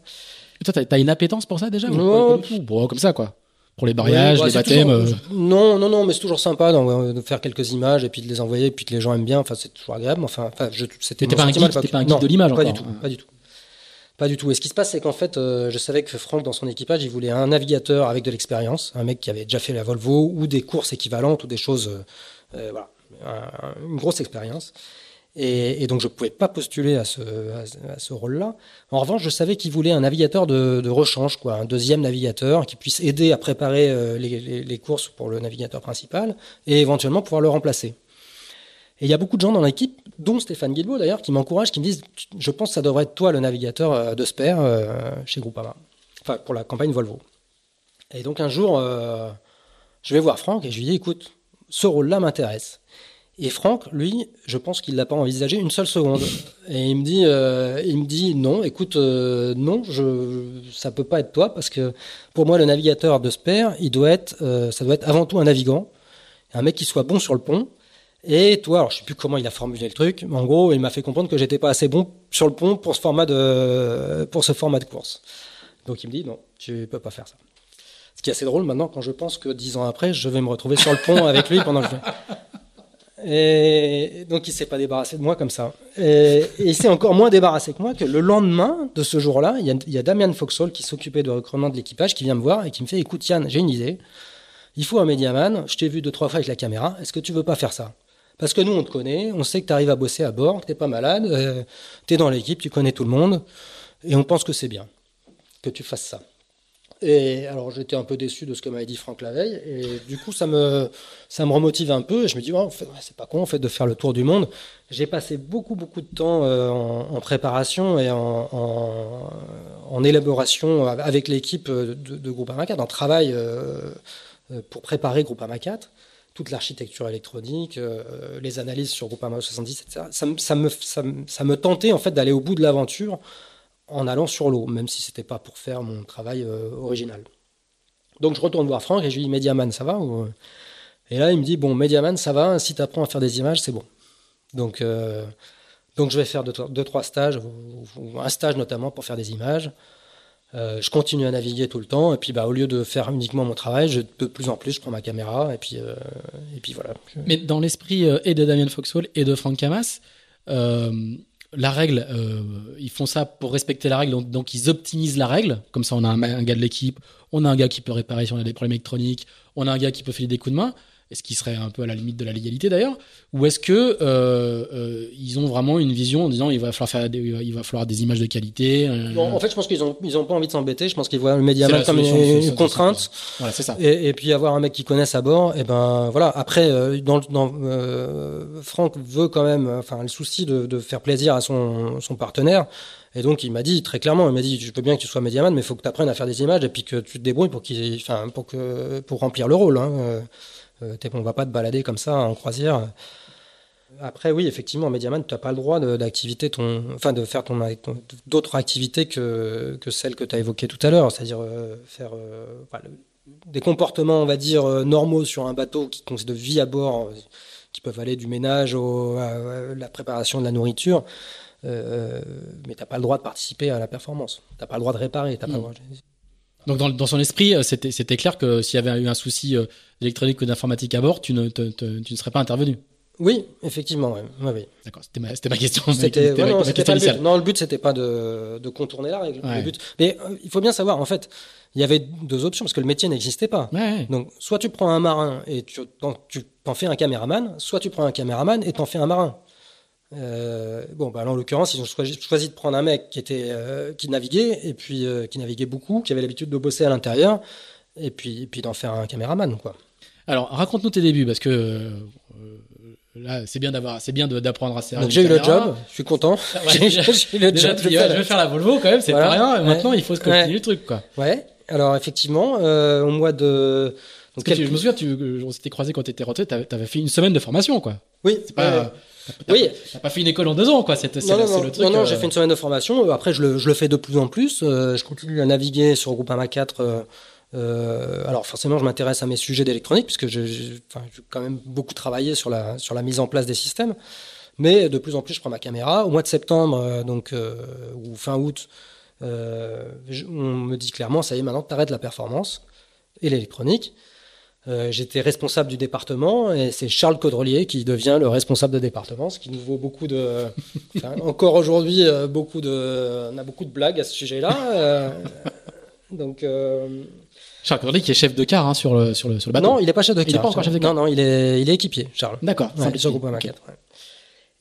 Et toi, t'as une appétence pour ça déjà Non. Bon, comme ça, quoi. Pour les mariages, les baptêmes. Euh. Non, non, non, mais c'est toujours sympa de faire quelques images et puis de les envoyer, et puis que les gens aiment bien. Enfin, c'est toujours agréable. Enfin, enfin c'était. pas, un guide, pas un de l'image Pas du tout, pas du tout. Pas du tout. Et ce qui se passe, c'est qu'en fait, euh, je savais que Franck, dans son équipage, il voulait un navigateur avec de l'expérience, un mec qui avait déjà fait la Volvo ou des courses équivalentes ou des choses, euh, voilà, une grosse expérience. Et, donc je ne pouvais pas postuler à ce, rôle-là. En revanche, je savais qu'il voulait un navigateur de, rechange, quoi, un deuxième navigateur qui puisse aider à préparer euh, les, courses pour le navigateur principal et éventuellement pouvoir le remplacer. Et il y a beaucoup de gens dans l'équipe, dont Stéphane Guilbault d'ailleurs, qui m'encouragent, qui me disent Je pense que ça devrait être toi le navigateur euh, de Sper euh, chez Groupama, enfin pour la campagne Volvo. Et donc un jour, euh, je vais voir Franck et je lui dis Écoute, ce rôle-là m'intéresse. Et Franck, lui, je pense qu'il l'a pas envisagé une seule seconde. Et il me dit, euh, il me dit non, écoute, euh, non, je, ça peut pas être toi parce que pour moi, le navigateur de Sper, il doit être, euh, ça doit être avant tout un navigant, un mec qui soit bon sur le pont. Et toi, alors je sais plus comment il a formulé le truc, mais en gros, il m'a fait comprendre que j'étais pas assez bon sur le pont pour ce format de, pour ce format de course. Donc il me dit non, tu peux pas faire ça. Ce qui est assez drôle maintenant quand je pense que dix ans après, je vais me retrouver sur le pont avec lui pendant que je et donc il s'est pas débarrassé de moi comme ça. Et, il s'est encore moins débarrassé que moi que le lendemain de ce jour-là, il y a, Damien Foxhall qui s'occupait de recrutement de l'équipage qui vient me voir et qui me fait écoute Yann, j'ai une idée. Il faut un médiaman. Je t'ai vu deux trois fois avec la caméra. Est-ce que tu veux pas faire ça? Parce que nous on te connaît, on sait que tu arrives à bosser à bord, que t'es pas malade, euh, tu es dans l'équipe, tu connais tout le monde et on pense que c'est bien que tu fasses ça. Et alors j'étais un peu déçu de ce que m'avait dit Franck la veille, et du coup ça me ça me remotive un peu. Et je me dis ouais, c'est pas con en fait de faire le tour du monde. J'ai passé beaucoup beaucoup de temps euh, en, préparation et en, élaboration avec l'équipe de, de Groupama 4, en travail euh, pour préparer Groupama 4 toute l'architecture électronique, euh, les analyses sur Groupama 70, etc. Ça, ça, me, ça me tentait en fait d'aller au bout de l'aventure en allant sur l'eau, même si c'était pas pour faire mon travail euh, original. Donc je retourne voir Franck et je lui dis Mediaman, ça va ou... Et là il me dit bon Mediaman, ça va, si tu apprends à faire des images, c'est bon. Donc euh, donc je vais faire deux, trois stages, ou, un stage notamment pour faire des images. Euh, je continue à naviguer tout le temps et puis bah au lieu de faire uniquement mon travail, je, de plus en plus je prends ma caméra et puis euh, et puis voilà. Mais dans l'esprit euh, et de Damien Foxhall et de Franck Camas, la règle, euh, ils font ça pour respecter la règle, donc, ils optimisent la règle. Comme ça, on a un, gars de l'équipe, on a un gars qui peut réparer si on a des problèmes électroniques, on a un gars qui peut filer des coups de main. Est-ce qu'ils seraient un peu à la limite de la légalité d'ailleurs, ou est-ce que euh, euh, ils ont vraiment une vision en disant il va falloir faire des, il va falloir des images de qualité. euh, Bon, en fait, je pense qu'ils ont, ils ont pas envie de s'embêter. Je pense qu'ils voient le média la comme solution, une, contrainte. voilà, c'est ça. Et, et puis avoir un mec qui connaisse à bord, et ben voilà. Après, euh, dans, dans euh, Franck veut quand même, enfin, le souci de, de faire plaisir à son, son partenaire. Et donc il m'a dit très clairement, il m'a dit, je veux bien que tu sois médiaman, mais il faut que tu apprennes à faire des images et puis que tu te débrouilles pour qu'il, enfin, pour que, pour remplir le rôle. Hein. Euh, on va pas te balader comme ça en croisière. Après, oui, effectivement, en Mediaman, tu n'as pas le droit de- d'activité, ton, enfin, de faire ton, ton- d'autres activités que, que celles que tu as évoquées tout à l'heure, c'est-à-dire euh, faire euh, enfin, le- des comportements, on va dire, euh, normaux sur un bateau qui consiste de vie à bord, qui peuvent aller du ménage au, à, à la préparation de la nourriture. euh, mais tu n'as pas le droit de participer à la performance. Tu n'as pas le droit de réparer. t'as pas le Mm. droit- Donc dans, dans son esprit, euh, c'était c'était clair que s'il y avait eu un souci euh, d'électronique ou d'informatique à bord, tu ne, te- te- tu ne serais pas intervenu. Oui, effectivement. Ouais. Ouais, oui. D'accord, c'était ma, c'était ma question. C'était c'était ouais, ma- non, ma c'était question pas le but. Non, le but c'était pas de, de contourner la règle. Le but. Mais euh, il faut bien savoir, en fait, il y avait deux options parce que le métier n'existait pas. Donc, soit tu prends un marin et tu t'en, tu t'en fais un caméraman, soit tu prends un caméraman et t'en fais un marin. Euh, bon, bah, là, en l'occurrence, ils ont choisi, choisi de prendre un mec qui était euh, qui naviguait et puis euh, qui naviguait beaucoup, qui avait l'habitude de bosser à l'intérieur, et puis et puis d'en faire un caméraman, quoi. Alors raconte-nous tes débuts parce que là c'est bien d'avoir, c'est bien d'apprendre à servir. Donc j'ai eu le job, je suis content. Ouais, J'ai- eu le Déjà, job, tu je vais faire la Volvo quand même, c'est Voilà. pas rien. Ouais. Maintenant il faut se continuer Ouais. le truc quoi. Ouais. Alors effectivement, au mois de donc, tu- je me souviens, tu, on s'était croisé quand tu étais retraité, t'avais, t'avais fait une semaine de formation quoi. oui, C'est pas, euh, Oui. t'as pas fait une école en deux ans quoi. C'est, c'est, non, le- non, truc. non, non, euh, j'ai fait une semaine de formation. Après, je le, je le fais de plus en plus. Euh, je continue à naviguer sur Groupama 4. euh, euh, alors, forcément, je m'intéresse à mes sujets d'électronique, puisque je- j'ai enfin, j'ai quand même beaucoup travaillé sur la, sur la mise en place des systèmes. Mais de plus en plus, je prends ma caméra. Au mois de septembre, euh, donc, euh, ou fin août, euh, on me dit clairement, ça y est, maintenant, tu arrêtes la performance et l'électronique. Euh, J'étais responsable du département et c'est Charles Caudrelier qui devient le responsable de département, ce qui nous vaut beaucoup de. enfin, encore aujourd'hui, euh, beaucoup de. On a beaucoup de blagues à ce sujet-là. euh, donc. Charles Corday qui est chef de car hein, sur le sur le sur le bateau. non, il n'est pas chef de Il est car. pas encore chef de car. Non, non, il est, il est équipier, Charles. D'accord. Ouais, 4. ouais.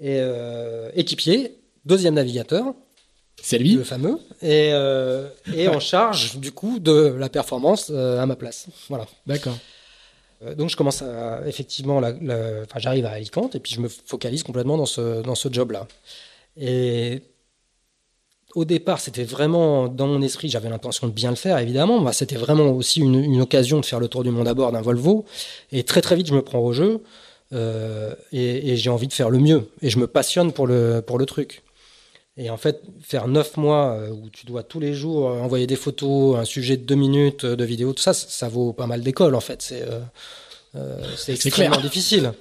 Et euh, équipier, deuxième navigateur, C'est lui. le fameux, et, euh, et en charge du coup de la performance euh, à ma place. Voilà. D'accord. Euh, donc je commence effectivement, enfin j'arrive à Alicante et puis je me focalise complètement dans ce dans ce job-là. Et au départ, c'était vraiment dans mon esprit, j'avais l'intention de bien le faire, évidemment. Bah, c'était vraiment aussi une, une occasion de faire le tour du monde à bord d'un Volvo. Et très très vite, je me prends au jeu euh, et, et j'ai envie de faire le mieux. Et je me passionne pour le pour le truc. Et en fait, faire neuf mois euh, où tu dois tous les jours euh, envoyer des photos, un sujet de deux minutes euh, de vidéo, tout ça, ça, vaut pas mal d'école en fait. C'est euh, extrêmement clair. difficile.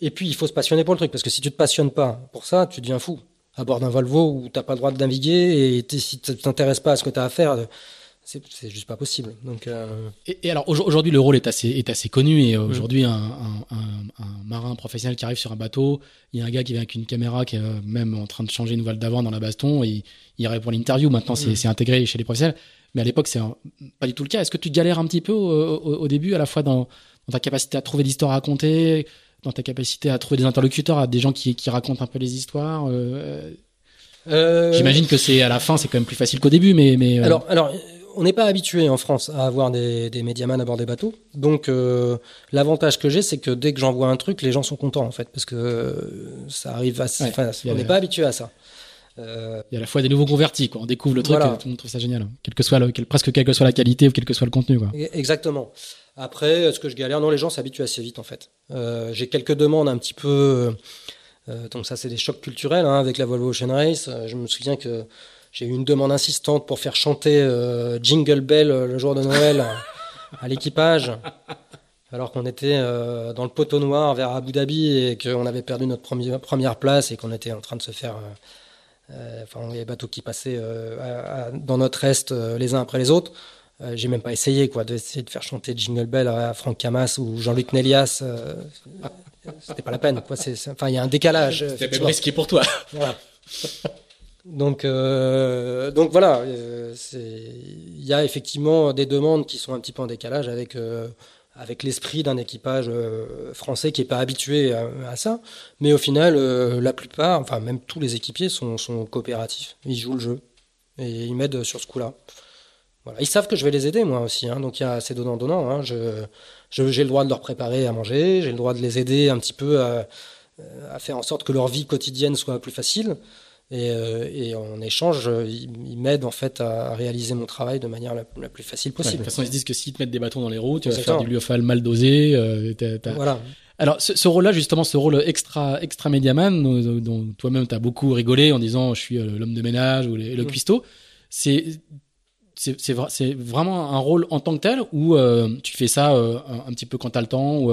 Et puis, il faut se passionner pour le truc parce que si tu te passionnes pas pour ça, tu deviens fou. À bord d'un Volvo où t'as pas le droit de naviguer et si tu t'intéresses pas à ce que tu as à faire, c'est juste pas possible. Donc, euh, Et, et alors aujourd- aujourd'hui le rôle est assez est assez connu Mm. et euh, aujourd'hui un, un, un, un marin professionnel qui arrive sur un bateau, il y a un gars qui vient avec une caméra qui est euh, même en train de changer une voile d'avant dans la baston et il répond à l'interview. Maintenant c'est Mm. c'est intégré chez les professionnels, mais à l'époque c'est pas du tout le cas. Est-ce que tu galères un petit peu au, au, au début à la fois dans, dans ta capacité à trouver des histoires à raconter, dans ta capacité à trouver des interlocuteurs, à des gens qui, qui racontent un peu les histoires euh, euh, J'imagine que c'est à la fin c'est quand même plus facile qu'au début, mais mais euh, Alors, alors, on n'est pas habitué en France à avoir des, des médiamans à bord des bateaux. Donc, euh, l'avantage que j'ai, c'est que dès que j'envoie un truc, les gens sont contents en fait, parce que euh, ça arrive assez. Ouais, on n'est pas habitué à ça. Euh, Il y a à la fois des nouveaux convertis, quoi. On découvre le truc, Voilà. et tout le monde trouve ça génial. Quel que soit le, quel- presque quelle que soit la qualité ou quel que soit le contenu, quoi. e- exactement. Après, est-ce que je galère Non, les gens s'habituent assez vite en fait. J'ai quelques demandes un petit peu. donc ça, c'est des chocs culturels hein, avec la Volvo Ocean Race. Je me souviens que j'ai eu une demande insistante pour faire chanter euh, Jingle Bell euh, le jour de Noël à l'équipage. Alors qu'on était euh, dans le poteau noir vers Abu Dhabi et qu'on avait perdu notre première, première place et qu'on était en train de se faire. euh, euh, Enfin, il y avait des bateaux qui passaient euh, à- à- dans notre est euh, les uns après les autres. Euh, J'ai même pas essayé quoi d'essayer de faire chanter Jingle Bell à Franck Camas ou Jean-Luc Nélias. euh, C'était pas la peine. Quoi. Enfin, il y a un décalage. euh, effectivement. risqué pour toi. Voilà. Donc, euh, donc voilà, euh, il y a effectivement des demandes qui sont un petit peu en décalage avec, euh, avec l'esprit d'un équipage français qui n'est pas habitué à, ça. Mais au final, la plupart, enfin même tous les équipiers sont, coopératifs. Ils jouent le jeu et ils m'aident sur ce coup-là. Voilà. Ils savent que je vais les aider moi aussi, hein. donc il y a c'est donnant donnant. Hein. Je, j'ai le droit de leur préparer à manger, j'ai le droit de les aider un petit peu à, à, faire en sorte que leur vie quotidienne soit plus facile. Et, euh, et en échange, ils, m'aident en fait à, réaliser mon travail de manière la, plus facile possible. de toute façon, ils se disent que s'ils te mettent des bâtons dans les roues, tu vas faire du lyophaal mal dosé. Euh, voilà. Alors, ce, ce rôle-là, justement, ce rôle extra, extra médiaman, dont, toi-même tu as beaucoup rigolé en disant je suis euh, l'homme de ménage ou le mm. cuistot, c'est c'est vraiment un rôle en tant que tel ou euh, tu fais ça un, un, petit peu quand tu as le temps ou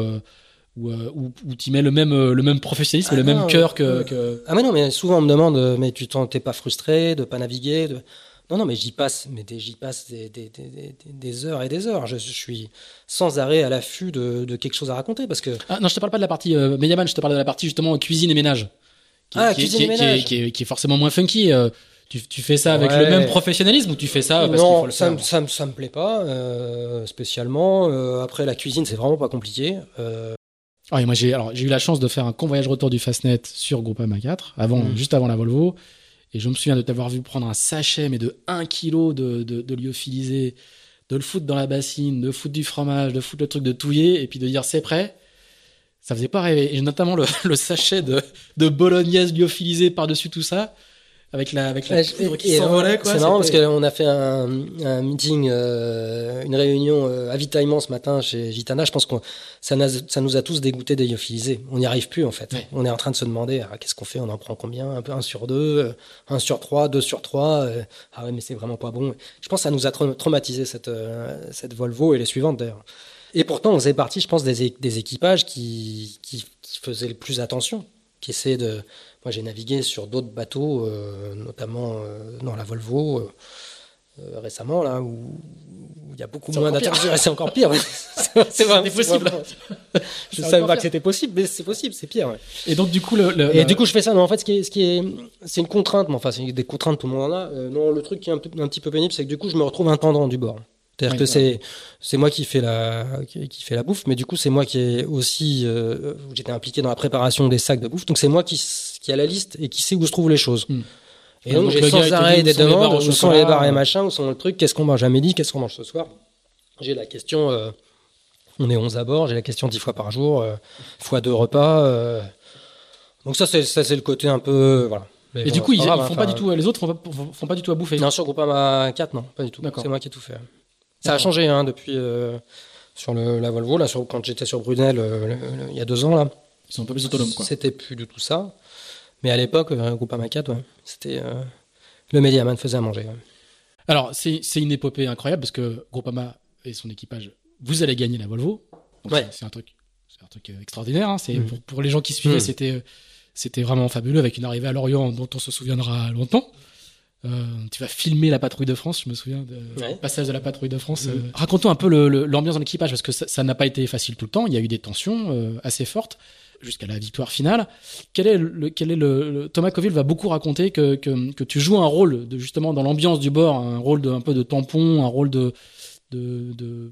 ou, euh, ou, tu mets le même euh, le même professionnalisme, le ah même cœur que, que, Ah mais non, mais souvent on me demande, euh, mais tu t'es pas frustré de pas naviguer de... Non, non, mais j'y passe, mais j'y passe des, des, des, des, heures et des heures. Je, suis sans arrêt à l'affût de, de, quelque chose à raconter parce que. Ah non, je te parle pas de la partie euh, Mediaman, je te parle de la partie justement cuisine et ménage. Qui, ah, qui, cuisine et ménage. Qui, est, qui, est, forcément moins funky. Tu, tu, fais ça avec le même professionnalisme ou tu fais ça parce faut le ça, faire? ça, ça, me plaît pas euh, spécialement. Euh, après, la cuisine, c'est vraiment pas compliqué. Ah, moi j'ai alors j'ai eu la chance de faire un convoyage retour du Fastnet sur Groupama 4 avant mm. juste avant la Volvo et je me souviens de t'avoir vu prendre un sachet mais de 1 kg de, de, de lyophilisé, de le foutre dans la bassine, de foutre du fromage, de foutre le truc de touiller et puis de dire c'est prêt. Ça faisait pas rêver. Et notamment le, le sachet de, de bolognaise lyophilisée par-dessus tout ça avec la avec la qui s'envolait C'est marrant parce qu'on a fait un, un meeting, euh, une réunion euh, avitaillement ce matin chez Gitana. Je pense que ça, ça nous a tous dégoûté lyophilisés. On n'y arrive plus en fait. On est en train de se demander ah, qu'est-ce qu'on fait? On en prend combien? Un peu un sur deux, euh, un sur trois, deux sur trois. Euh, ah ouais, mais c'est vraiment pas bon. Je pense que ça nous a traumatisé cette cette Volvo et les suivantes d'ailleurs. Et pourtant, on faisait partie, je pense, des, des équipages qui, qui, qui faisaient le plus attention, qui essayaient de moi, j'ai navigué sur d'autres bateaux, euh, notamment euh, dans la Volvo euh, récemment, là, où il y a beaucoup moins d'attention. C'est encore pire. c'est possible. je ne savais pas que c'était possible, mais c'est possible, c'est pire. Et donc, du coup, le, et du coup, je fais ça. Non, en fait, ce qui est, ce qui est, c'est une contrainte, mais enfin, c'est des contraintes, tout le monde en a. non, le truc qui est un, un petit peu pénible, c'est que du coup, je me retrouve intendant du bord. C'est-à-dire que c'est c'est moi qui fais la qui, fait la bouffe, mais du coup c'est moi qui est aussi euh, j'étais impliqué dans la préparation des sacs de bouffe, donc c'est moi qui qui a la liste et qui sait où se trouvent les choses. Hmm. Et donc, j'ai sans arrêt des demandes où sont les bars et machin, où sont le truc, qu'est-ce qu'on mange à midi, qu'est-ce qu'on mange ce soir? J'ai la question, euh, on est 11 à bord, j'ai la question 10 fois par jour, euh, fois deux repas. donc ça c'est ça c'est le côté un peu voilà. et du coup, ils, font pas du tout, les autres font pas, font pas du tout à bouffer. Non, sur Groupama 4, non, pas du tout. C'est moi qui ai tout fait. Ça a changé hein, depuis euh, sur le, la Volvo, là, sur, quand j'étais sur Brunel euh, il y a deux ans. Là. Ils sont un peu plus autonomes. C'était plus du tout ça. Mais à l'époque, euh, Groupama 4, ouais, c'était euh, le Mediaman faisait à manger. Alors, c'est une épopée incroyable parce que Groupama et son équipage, vous allez gagner la Volvo. Ouais. C'est un truc, un truc extraordinaire. Hein. C'est mmh. pour, pour, les gens qui suivaient, mmh. c'était c'était vraiment fabuleux avec une arrivée à Lorient dont on se souviendra longtemps. Euh, tu vas filmer la patrouille de France, je me souviens du passage de la patrouille de France. Euh, raconte un peu l'ambiance dans l'équipage parce que ça n'a pas été facile tout le temps. Il y a eu des tensions euh, assez fortes jusqu'à la victoire finale. Quel est le, quel est le, Thomas Coville va beaucoup raconter que, que, que, tu joues un rôle de justement dans l'ambiance du bord, un rôle de un peu de tampon, un rôle de de, de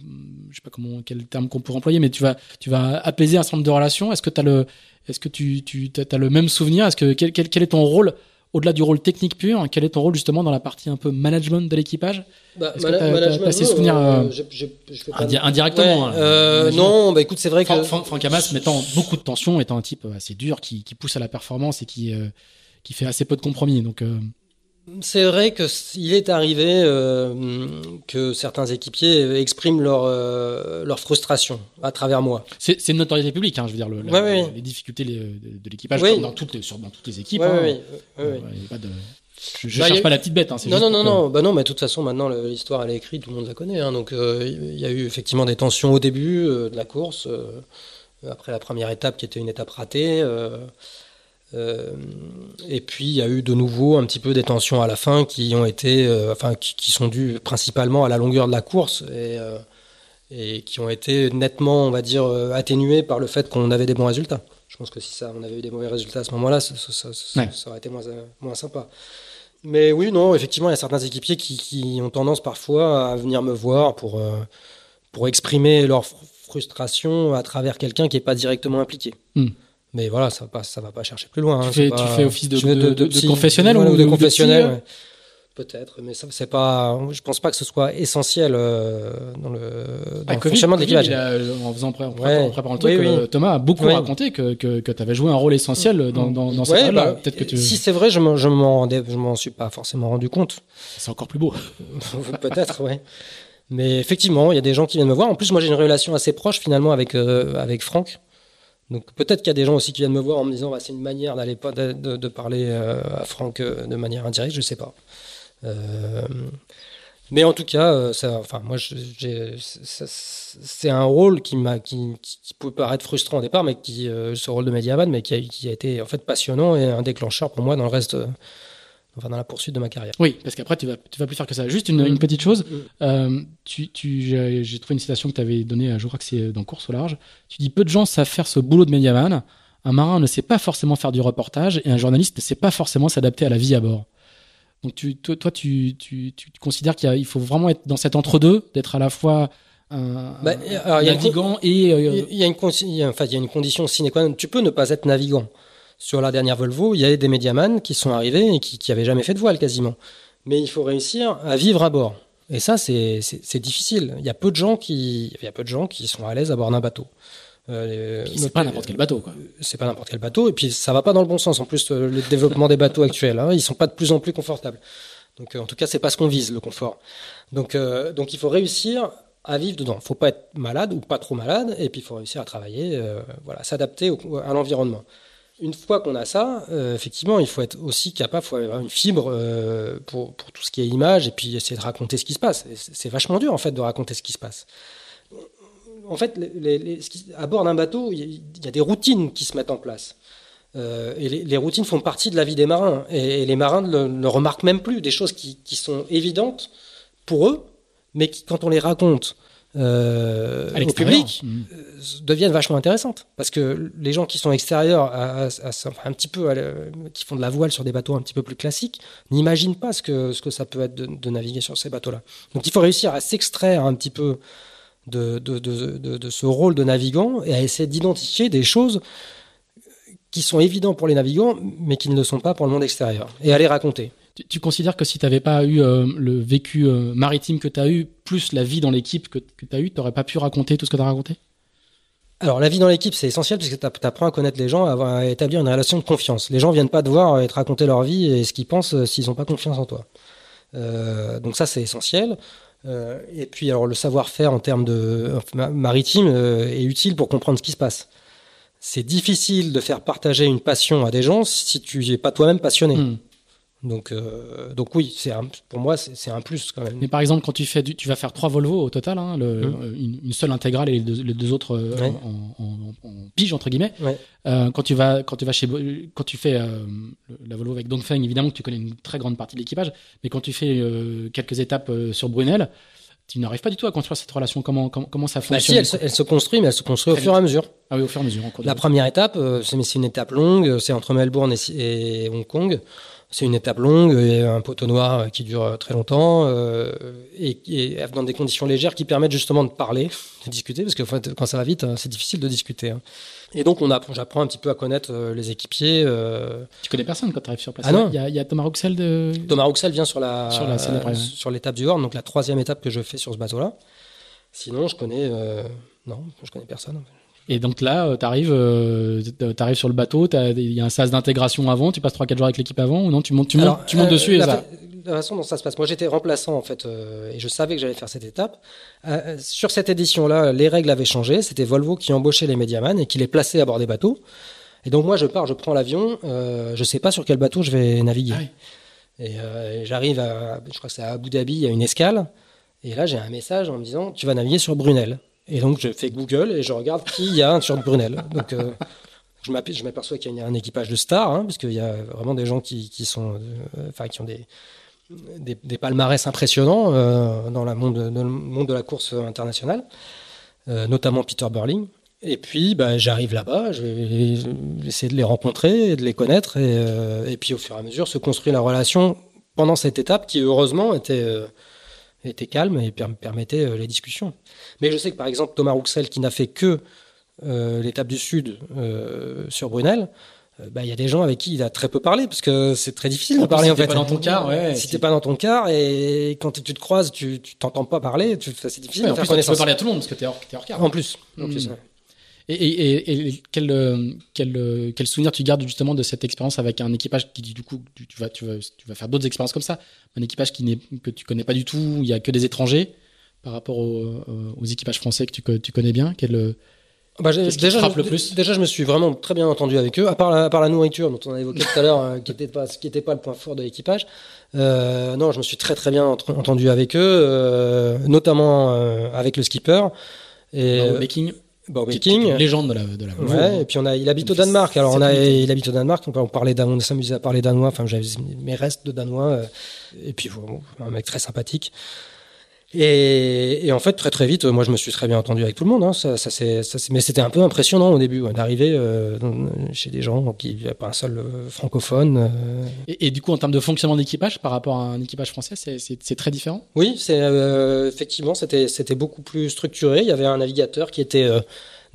je sais pas comment quel terme qu'on pourrait employer, mais tu vas tu vas apaiser un certain nombre de relations. Est-ce que tu as le est-ce que tu tu as, le même souvenir? Est-ce que quel, quel, quel est ton rôle au-delà du rôle technique pur, quel est ton rôle justement dans la partie un peu management de l'équipage bah, as, ces souvenirs euh, euh, indirectement hein, euh, Non, bah écoute, c'est vrai que Franck Hamas mettant beaucoup de tension, étant un type assez dur qui, qui pousse à la performance et qui qui fait assez peu de compromis. Donc c'est vrai que il est arrivé euh, que certains équipiers expriment leur euh, leur frustration à travers moi. C'est une notoriété publique, hein, je veux dire le, les difficultés de, l'équipage comme dans toutes les, sur, dans toutes les équipes. Hein. je, ne bah, cherche pas la petite bête. Hein, non, non, non, non, bah non, mais de toute façon, maintenant, l'histoire, elle est écrite, tout le monde la connaît. Hein, donc, euh, il y a eu effectivement des tensions au début de la course, après la première étape qui était une étape ratée. Euh, et puis il y a eu de nouveau un petit peu des tensions à la fin qui ont été, euh, enfin qui, sont dues principalement à la longueur de la course et, euh, et qui ont été nettement, on va dire, atténuées par le fait qu'on avait des bons résultats. Je pense que si ça, on avait eu des mauvais résultats à ce moment-là, ça, ça, ça, aurait été moins, moins sympa. Mais oui, non, effectivement, il y a certains équipiers qui, qui ont tendance parfois à venir me voir pour, pour exprimer leur frustration à travers quelqu'un qui n'est pas directement impliqué. Hmm. Mais voilà, ça va pas, ça va pas chercher plus loin. Tu, hein, fais, tu fais office de, de, de- confessionnel ou de confessionnel ouais. Peut-être, mais ça, c'est pas. Je pense pas que ce soit essentiel euh, dans le, dans Ah, le Covid, fonctionnement de Covid, l'équipage. il a- en faisant en préparant, Ouais. en préparant le truc, Oui, oui. euh, Thomas a beaucoup Oui. raconté que, que, que tu avais joué un rôle essentiel dans, dans, dans cette Ouais, bah, Peut-être que tu... Si c'est vrai, je je m'en rendais, je m'en suis pas forcément rendu compte. c'est encore plus beau. Peut-être, ouais. Mais effectivement, il y a des gens qui viennent me voir. En plus, moi, j'ai une relation assez proche finalement avec euh, avec Franck. Donc peut-être qu'il y a des gens aussi qui viennent me voir en me disant, bah, c'est une manière d'aller pas de, parler euh, à Franck euh, de manière indirecte. Je sais pas. Euh, mais en tout cas, enfin, moi, c'est un rôle qui m'a, qui, peut paraître frustrant au départ, mais qui, ce rôle de Mediaman, mais qui a, qui a été en fait passionnant et un déclencheur pour moi dans le reste, enfin, dans la poursuite de ma carrière. Oui, parce qu'après, tu vas, tu vas plus faire que ça. Juste une, Mm. une petite chose. Mm. Euh, tu, tu, j'ai trouvé une citation que tu avais donnée, je crois que c'est dans Course au large. Tu dis Peu de gens savent faire ce boulot de médiaman. Un marin ne sait pas forcément faire du reportage et un journaliste ne sait pas forcément s'adapter à la vie à bord. Donc, tu, toi, toi, tu, tu, tu considères qu'il faut vraiment être dans cet entre-deux, d'être à la fois un, Bah, il y a navigant et. euh, Il y a une, con- il y a- enfin, il y a une condition sine qua non. Tu peux ne pas être navigant. Sur la dernière Volvo, il y avait des médiamans qui sont arrivés et qui, qui avaient jamais fait de voile quasiment. Mais il faut réussir à vivre à bord. Et ça, c'est difficile. Il y a peu de gens qui, il y a peu de gens qui sont à l'aise à bord d'un bateau. Euh, c'est pas n'importe quel bateau, quoi. c'est pas n'importe quel bateau et puis ça va pas dans le bon sens en plus euh, le développement des bateaux actuels hein, ils sont pas de plus en plus confortables donc euh, en tout cas c'est pas ce qu'on vise le confort donc euh, donc il faut réussir à vivre dedans faut pas être malade ou pas trop malade et puis il faut réussir à travailler euh, voilà s'adapter à l'environnement une fois qu'on a ça, euh, effectivement, il faut être aussi capable, il faut avoir une fibre euh, pour, tout ce qui est image et puis essayer de raconter ce qui se passe. C'est vachement dur en fait de raconter ce qui se passe en fait, à bord d'un bateau, il y, a- des routines qui se mettent en place. Euh, et les, routines font partie de la vie des marins. Et, les marins ne remarquent même plus des choses qui, qui sont évidentes pour eux, mais qui, quand on les raconte euh, au public, Mm. euh, deviennent vachement intéressantes. Parce que les gens qui sont extérieurs, à, à- à- enfin, un petit peu, qui font de la voile sur des bateaux un petit peu plus classiques, n'imaginent pas ce que, ce que ça peut être de, de naviguer sur ces bateaux-là. Donc il faut réussir à s'extraire un petit peu de, de, de ce rôle de navigant et à essayer d'identifier des choses qui sont évidentes pour les navigants, mais qui ne le sont pas pour le monde extérieur, et à les raconter. Tu, tu considères que si tu n'avais pas eu euh, le vécu euh, maritime que tu as eu, plus la vie dans l'équipe que, que tu as eu, tu n'aurais pas pu raconter tout ce que tu as raconté? Alors, la vie dans l'équipe, c'est essentiel parce que tu apprends à connaître les gens, à, établir une relation de confiance. Les gens viennent pas te voir et te raconter leur vie et ce qu'ils pensent euh, s'ils n'ont pas confiance en toi. Euh, donc ça, c'est essentiel. Euh, et puis, alors, le savoir-faire en termes de maritime euh, est utile pour comprendre ce qui se passe. C'est difficile de faire partager une passion à des gens si tu n'es pas toi-même passionné. Mm. Donc, euh, donc oui, c'est un- pour moi, c'est un plus quand même. Mais par exemple, quand tu fais, du, tu vas faire trois Volvo au total, hein, le, Mm. euh, une, une seule intégrale et les deux, les deux autres euh, Ouais. en, en- en pige entre guillemets. Ouais. Euh, quand tu vas, quand tu vas chez, quand tu fais la Volvo avec Dongfeng, évidemment que tu connais une très grande partie de l'équipage, mais quand tu fais quelques étapes sur Brunel, tu n'arrives pas du tout à construire cette relation. Comment, comment, comment ça Bah, fonctionne si, elle se, elle se construit, mais elle se construit au fur et à mesure. Ah oui, au fur et à mesure. en cours de La première étape, c'est mais c'est une étape longue, c'est entre Melbourne et, et Hong Kong. C'est une étape longue, et un poteau noir euh, qui dure euh, très longtemps, euh, et, et dans des conditions légères qui permettent justement de parler, de discuter, parce que quand ça va vite, hein, c'est difficile de discuter. hein. Et donc on apprend, j'apprends un petit peu à connaître euh, les équipiers. euh. Tu connais personne quand tu arrives sur place. Ah non. Il y a, il y a Thomas Rouxel de. Thomas Rouxel vient sur la Sur la l'étape du Horn, donc la troisième étape que je fais sur ce bateau-là. Sinon, je connais euh, non, je connais personne. Et donc là, tu arrives, sur le bateau, il y a un sas d'intégration avant, tu passes 3-4 jours avec l'équipe avant, ou non, tu montes, tu montes, Alors, tu montes euh, dessus et ça. la façon dont ça se passe. Moi, j'étais remplaçant en fait, euh, et je savais que j'allais faire cette étape. Euh, sur cette édition-là, les règles avaient changé. C'était Volvo qui embauchait les médiamans et qui les plaçait à bord des bateaux. Et donc moi, je pars, je prends l'avion. Euh, je sais pas sur quel bateau je vais naviguer. Ah oui. Et, euh, et j'arrive à, je crois que c'est à Abu Dhabi, il y a une escale. Et là, j'ai un message en me disant, tu vas naviguer sur Brunel. Et donc, je fais Google et je regarde qui y a sur Brunel. Donc, euh, je m'aperçois qu'il y a un équipage de stars, hein, parce y a vraiment des gens qui, sont, euh, qui ont des, palmarès impressionnants euh, dans, le monde de la course internationale, notamment Peter Burling. Et puis, bah, j'arrive là-bas, je vais essayer de les rencontrer, de les connaître, et, et puis au fur et à mesure se construit la relation pendant cette étape qui heureusement était, était calme et permettait euh, les discussions. Mais je sais que par exemple Thomas Rouxel, qui n'a fait que euh, l'étape du Sud sur Brunel, bah, il y a des gens avec qui il a très peu parlé parce que c'est très difficile de parler en fait. Pas dans ton car, ouais. Si t'es pas dans ton car et quand tu te croises, tu t'entends pas parler, c'est difficile. de faire plus, tu peux parler à tout le monde parce que t'es hors, es hors car. En plus, en plus. Hmm. Et, et, et, quel, euh, quel, euh, quel souvenir tu gardes justement de cette expérience avec un équipage qui du coup tu, vas tu vas tu vas faire d'autres expériences comme ça, un équipage qui que tu connais pas du tout, il y a que des étrangers par rapport aux, euh, aux équipages français que tu, tu connais bien? Quel bah, déjà, le plus? déjà, je me suis vraiment très bien entendu avec eux, à part la, à part la nourriture dont on a évoqué tout à l'heure, qui n'était pas, qui était pas le point fort de l'équipage. Euh, non, je me suis très très bien entendu avec eux, euh, notamment avec le skipper. Et, Dans le making Bob King. légende de la, de la Ouais, et puis on a, il habite au Danemark. Alors on a, il habite au Danemark. On, parlait on s'amusait à parler danois. Enfin, j'avais mes restes de danois. Euh, et puis, un mec très sympathique. Et, et, en fait, très très vite, moi je me suis très bien entendu avec tout le monde. Hein. Ça, ça, c'est, mais c'était un peu impressionnant au début d'arriver euh, chez des gens qui n'avaient pas un seul euh, francophone. Euh. Et, et, du coup, en termes de fonctionnement d'équipage par rapport à un équipage français, c'est, c'est, c'est très différent? Oui, c'est, effectivement, c'était, c'était beaucoup plus structuré. Il y avait un navigateur qui était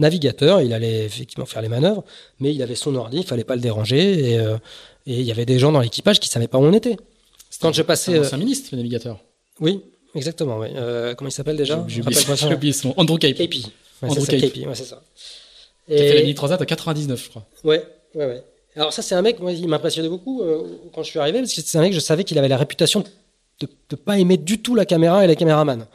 navigateur, il allait effectivement faire les manœuvres, mais il avait son ordi, il fallait pas le déranger. Et, et il y avait des gens dans l'équipage qui savaient pas où on était. Quand je passais. C'est un ministre, le navigateur. Oui, Exactement, oui. Euh, comment il s'appelle déjà J'ai oublié son nom. Andrew Cape. Cape. Ouais, Andrew Cape. Cape. Ouais, c'est ça. Et... Qui a fait la mini transat en 99, je crois. Ouais, ouais, ouais. Alors ça, c'est un mec, moi, il m'impressionnait beaucoup euh, quand je suis arrivé, parce que c'est un mec, je savais qu'il avait la réputation de ne pas aimer du tout la caméra et les caméramans.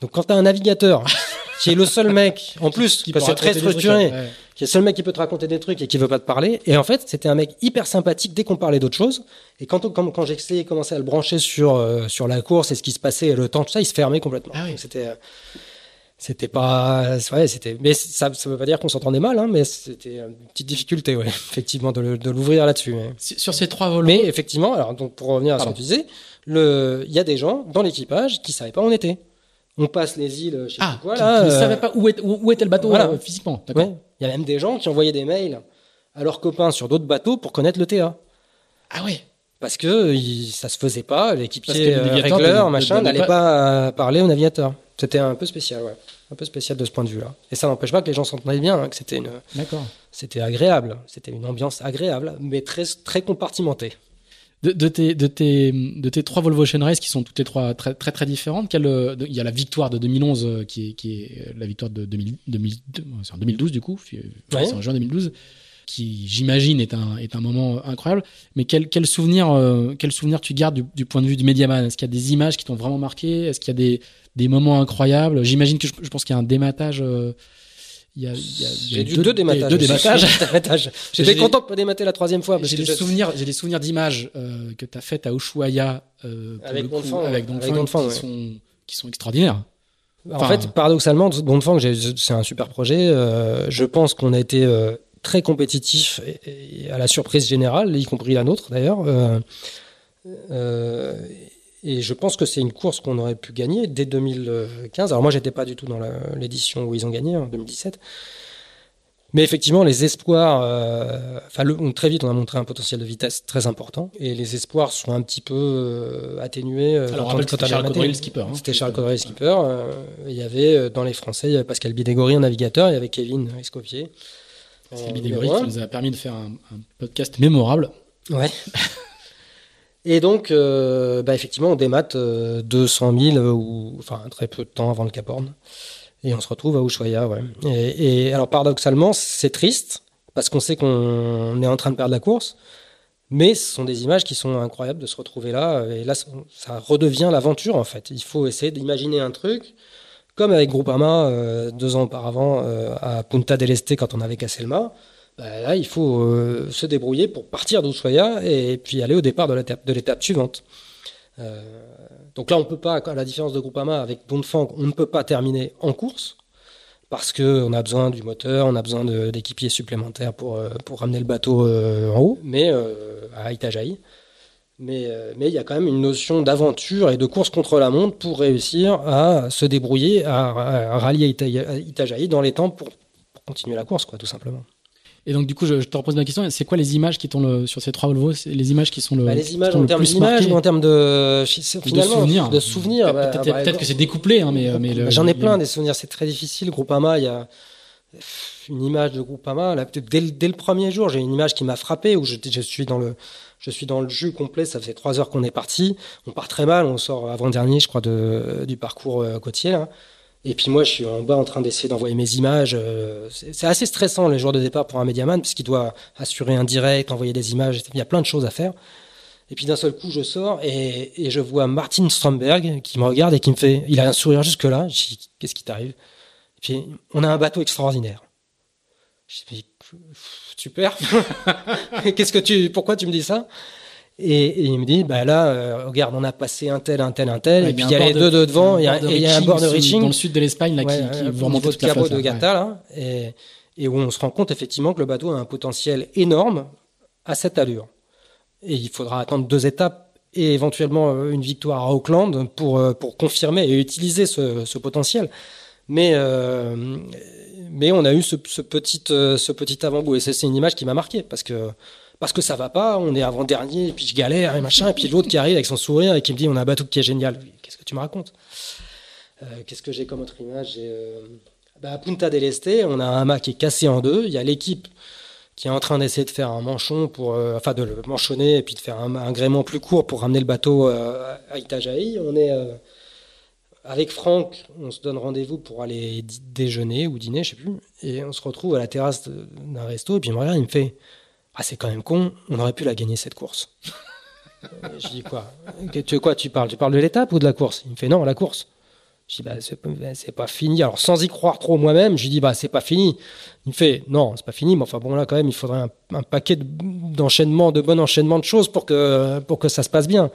Donc quand tu as un navigateur qui est le seul mec, en plus, qui c'est très structuré, qui est le seul mec qui peut te raconter des trucs et qui veut pas te parler. Et en fait, c'était un mec hyper sympathique dès qu'on parlait d'autre chose. Et quand, quand, quand j'ai commencé à le brancher sur, euh, sur la course et ce qui se passait, le temps, tout ça, il se fermait complètement. Ah c'était, euh, c'était pas, ouais, c'était, mais ça, ça veut pas dire qu'on s'entendait mal, hein, mais c'était une petite difficulté, ouais, effectivement, de, de l'ouvrir là-dessus. Sur ces trois vols. Mais effectivement, alors, donc, pour revenir à ce que tu disais, le, il y a des gens dans l'équipage qui savaient pas où on était on passe les îles, je sais ah, quoi, là. Qui, ne euh, savaient pas où, où, était le bateau voilà. physiquement. Il y a même des gens qui envoyaient des mails à leurs copains sur d'autres bateaux pour connaître le TA. Ah oui. Parce que ça se faisait pas, l'équipier euh, régleur, machin, n'allait pas... parler au navigateur. C'était un peu spécial, ouais. Un peu spécial de ce point de vue-là. Et ça n'empêche pas que les gens s'entendaient bien, hein, que c'était une. D'accord. C'était agréable. C'était une ambiance agréable, mais très, très compartimentée de, de, tes, de, tes, de tes trois Volvo Ocean Race qui sont toutes les trois très très, très différentes, quelle, euh, il y a la victoire de 2011 euh, qui est, qui est euh, la victoire de 2000, 2012, en 2012 du coup, c'est en juin 2012 qui j'imagine est un est un moment incroyable. Mais quel quel souvenir quel souvenir tu gardes du, du, point de vue du médiaman Est-ce qu'il y a des images qui t'ont vraiment marqué? Est-ce qu'il y a des des moments incroyables? J'imagine que je, je, pense qu'il y a un dématage j'ai eu deux, dématages. Deux J'étais content de pas démater la troisième fois. J'ai des souvenirs, j'ai des souvenirs d'images euh, que tu as faites à Ushuaia euh, avec Donfang, qui, sont, qui sont extraordinaires. en fait, paradoxalement, Donfang, c'est un super projet. Euh, je pense qu'on a été euh, très compétitif et, et, à la surprise générale, y compris la nôtre d'ailleurs. Euh et je pense que c'est une course qu'on aurait pu gagner dès 2015. Alors moi, j'étais pas du tout dans l'édition où ils ont gagné en 2017. Mais effectivement, les espoirs, euh, enfin, très vite, on a montré un potentiel de vitesse très important, et les espoirs sont un petit peu euh, atténués. Euh, Alors, c'était Charles Codry, skipper. Hein. C'était Charles Codry, skipper. il y avait dans les Français, il y avait Pascal Bidégory, un navigateur, il y avait Kevin Escopier. Pascal Bidégory qui nous a permis de faire un, un podcast mémorable. Ouais. Et donc, euh, bah effectivement, on démate 200 000 ou enfin très peu de temps avant le Cap Horn. Et on se retrouve à Ushuaia. Et, alors, paradoxalement, c'est triste parce qu'on sait qu'on est en train de perdre la course. Mais ce sont des images qui sont incroyables de se retrouver là. Et là, ça redevient l'aventure, en fait. Il faut essayer d'imaginer un truc, comme avec Groupama, euh, deux ans auparavant, euh, à Punta del Este, quand on avait cassé le. Bah, là, il faut euh, se débrouiller pour partir d'Ushuaia et puis aller au départ de l'étape suivante. Euh, donc là, on peut pas, à la différence de Groupama avec Dongfang, on ne peut pas terminer en course parce qu'on a besoin du moteur, on a besoin d'équipiers supplémentaires pour, euh, pour ramener le bateau en haut, mais à Itajaï. Mais, il y a quand même une notion d'aventure et de course contre la montre pour réussir à se débrouiller, à, rallier Itajaï dans les temps pour, pour continuer la course, quoi, tout simplement. Et donc du coup, je, je te repose ma question. C'est quoi les images qui t'ont le, sur ces trois Volvo Les images qui sont le. Bah, les images en termes d'images ou en termes de finalement, de souvenirs. de souvenirs. Pe- bah, Peut-être bah, peut-être que c'est découplé, hein, mais, euh, mais le- Bah, J'en ai plein des souvenirs, c'est très difficile. Groupama, il y a une image de Groupama. Là, dès, le- dès le premier jour, j'ai une image qui m'a frappé où je, je suis dans le, je suis dans le jus complet. Ça fait trois heures qu'on est parti. On part très mal. On sort avant-dernier, je crois, de, du parcours euh, côtier. là. Et puis moi, je suis en bas en train d'essayer d'envoyer mes images. euh, C'est assez stressant les jours de départ pour un médiaman puisqu'il doit assurer un direct, envoyer des images. Il y a plein de choses à faire. Et puis d'un seul coup, je sors et, et je vois Martin Stromberg qui me regarde et qui me fait. Il a un sourire jusque-là. Je dis Qu'est-ce qui t'arrive? Et puis, on a un bateau extraordinaire. Je dis Super. Qu'est-ce que tu. Pourquoi tu me dis ça? Et, et il me dit Bah là, euh, regarde, on a passé un tel, un tel, un tel. Ouais, et puis il y a les deux de- de devant. Il y a, bord de et il y a un bord de reaching. dans le sud de l'Espagne là, Ouais, qui, qui euh, vous niveau toute la flotte. de. Gata, là, et, et où on se rend compte effectivement que le bateau a un potentiel énorme à cette allure. Et il faudra attendre deux étapes et éventuellement euh, une victoire à Auckland pour, pour confirmer et utiliser ce, ce potentiel. Mais, euh, mais on a eu ce, ce petit, ce petit avant-goût. Et c'est c'est une image qui m'a marqué parce que, parce que ça va pas, on est avant-dernier, et puis je galère et machin, et puis l'autre qui arrive avec son sourire et qui me dit on a un bateau qui est génial. Qu'est-ce que tu me racontes? Euh, Qu'est-ce que j'ai comme autre image? Euh, bah, à Punta del Este, on a un mât qui est cassé en deux. Il y a l'équipe qui est en train d'essayer de faire un manchon pour, euh, enfin, de le manchonner et puis de faire un, un gréement plus court pour ramener le bateau à Itajaï. On est avec Franck, on se donne rendez-vous pour aller déjeuner ou dîner, je sais plus, et on se retrouve à la terrasse d'un resto et puis il me regarde, il me fait, ah c'est quand même con, on aurait pu la gagner cette course. Euh, je dis quoi? Tu quoi Tu parles Tu parles de l'étape ou de la course? Il me fait non, la course. Je dis bah c'est pas- pas fini. Alors sans y croire trop moi-même, je dis bah c'est pas fini. Il me fait non, c'est pas fini, mais enfin bon là quand même il faudrait un, paquet de- d'enchaînements, de, bon enchaînement de choses pour que pour que ça se passe bien.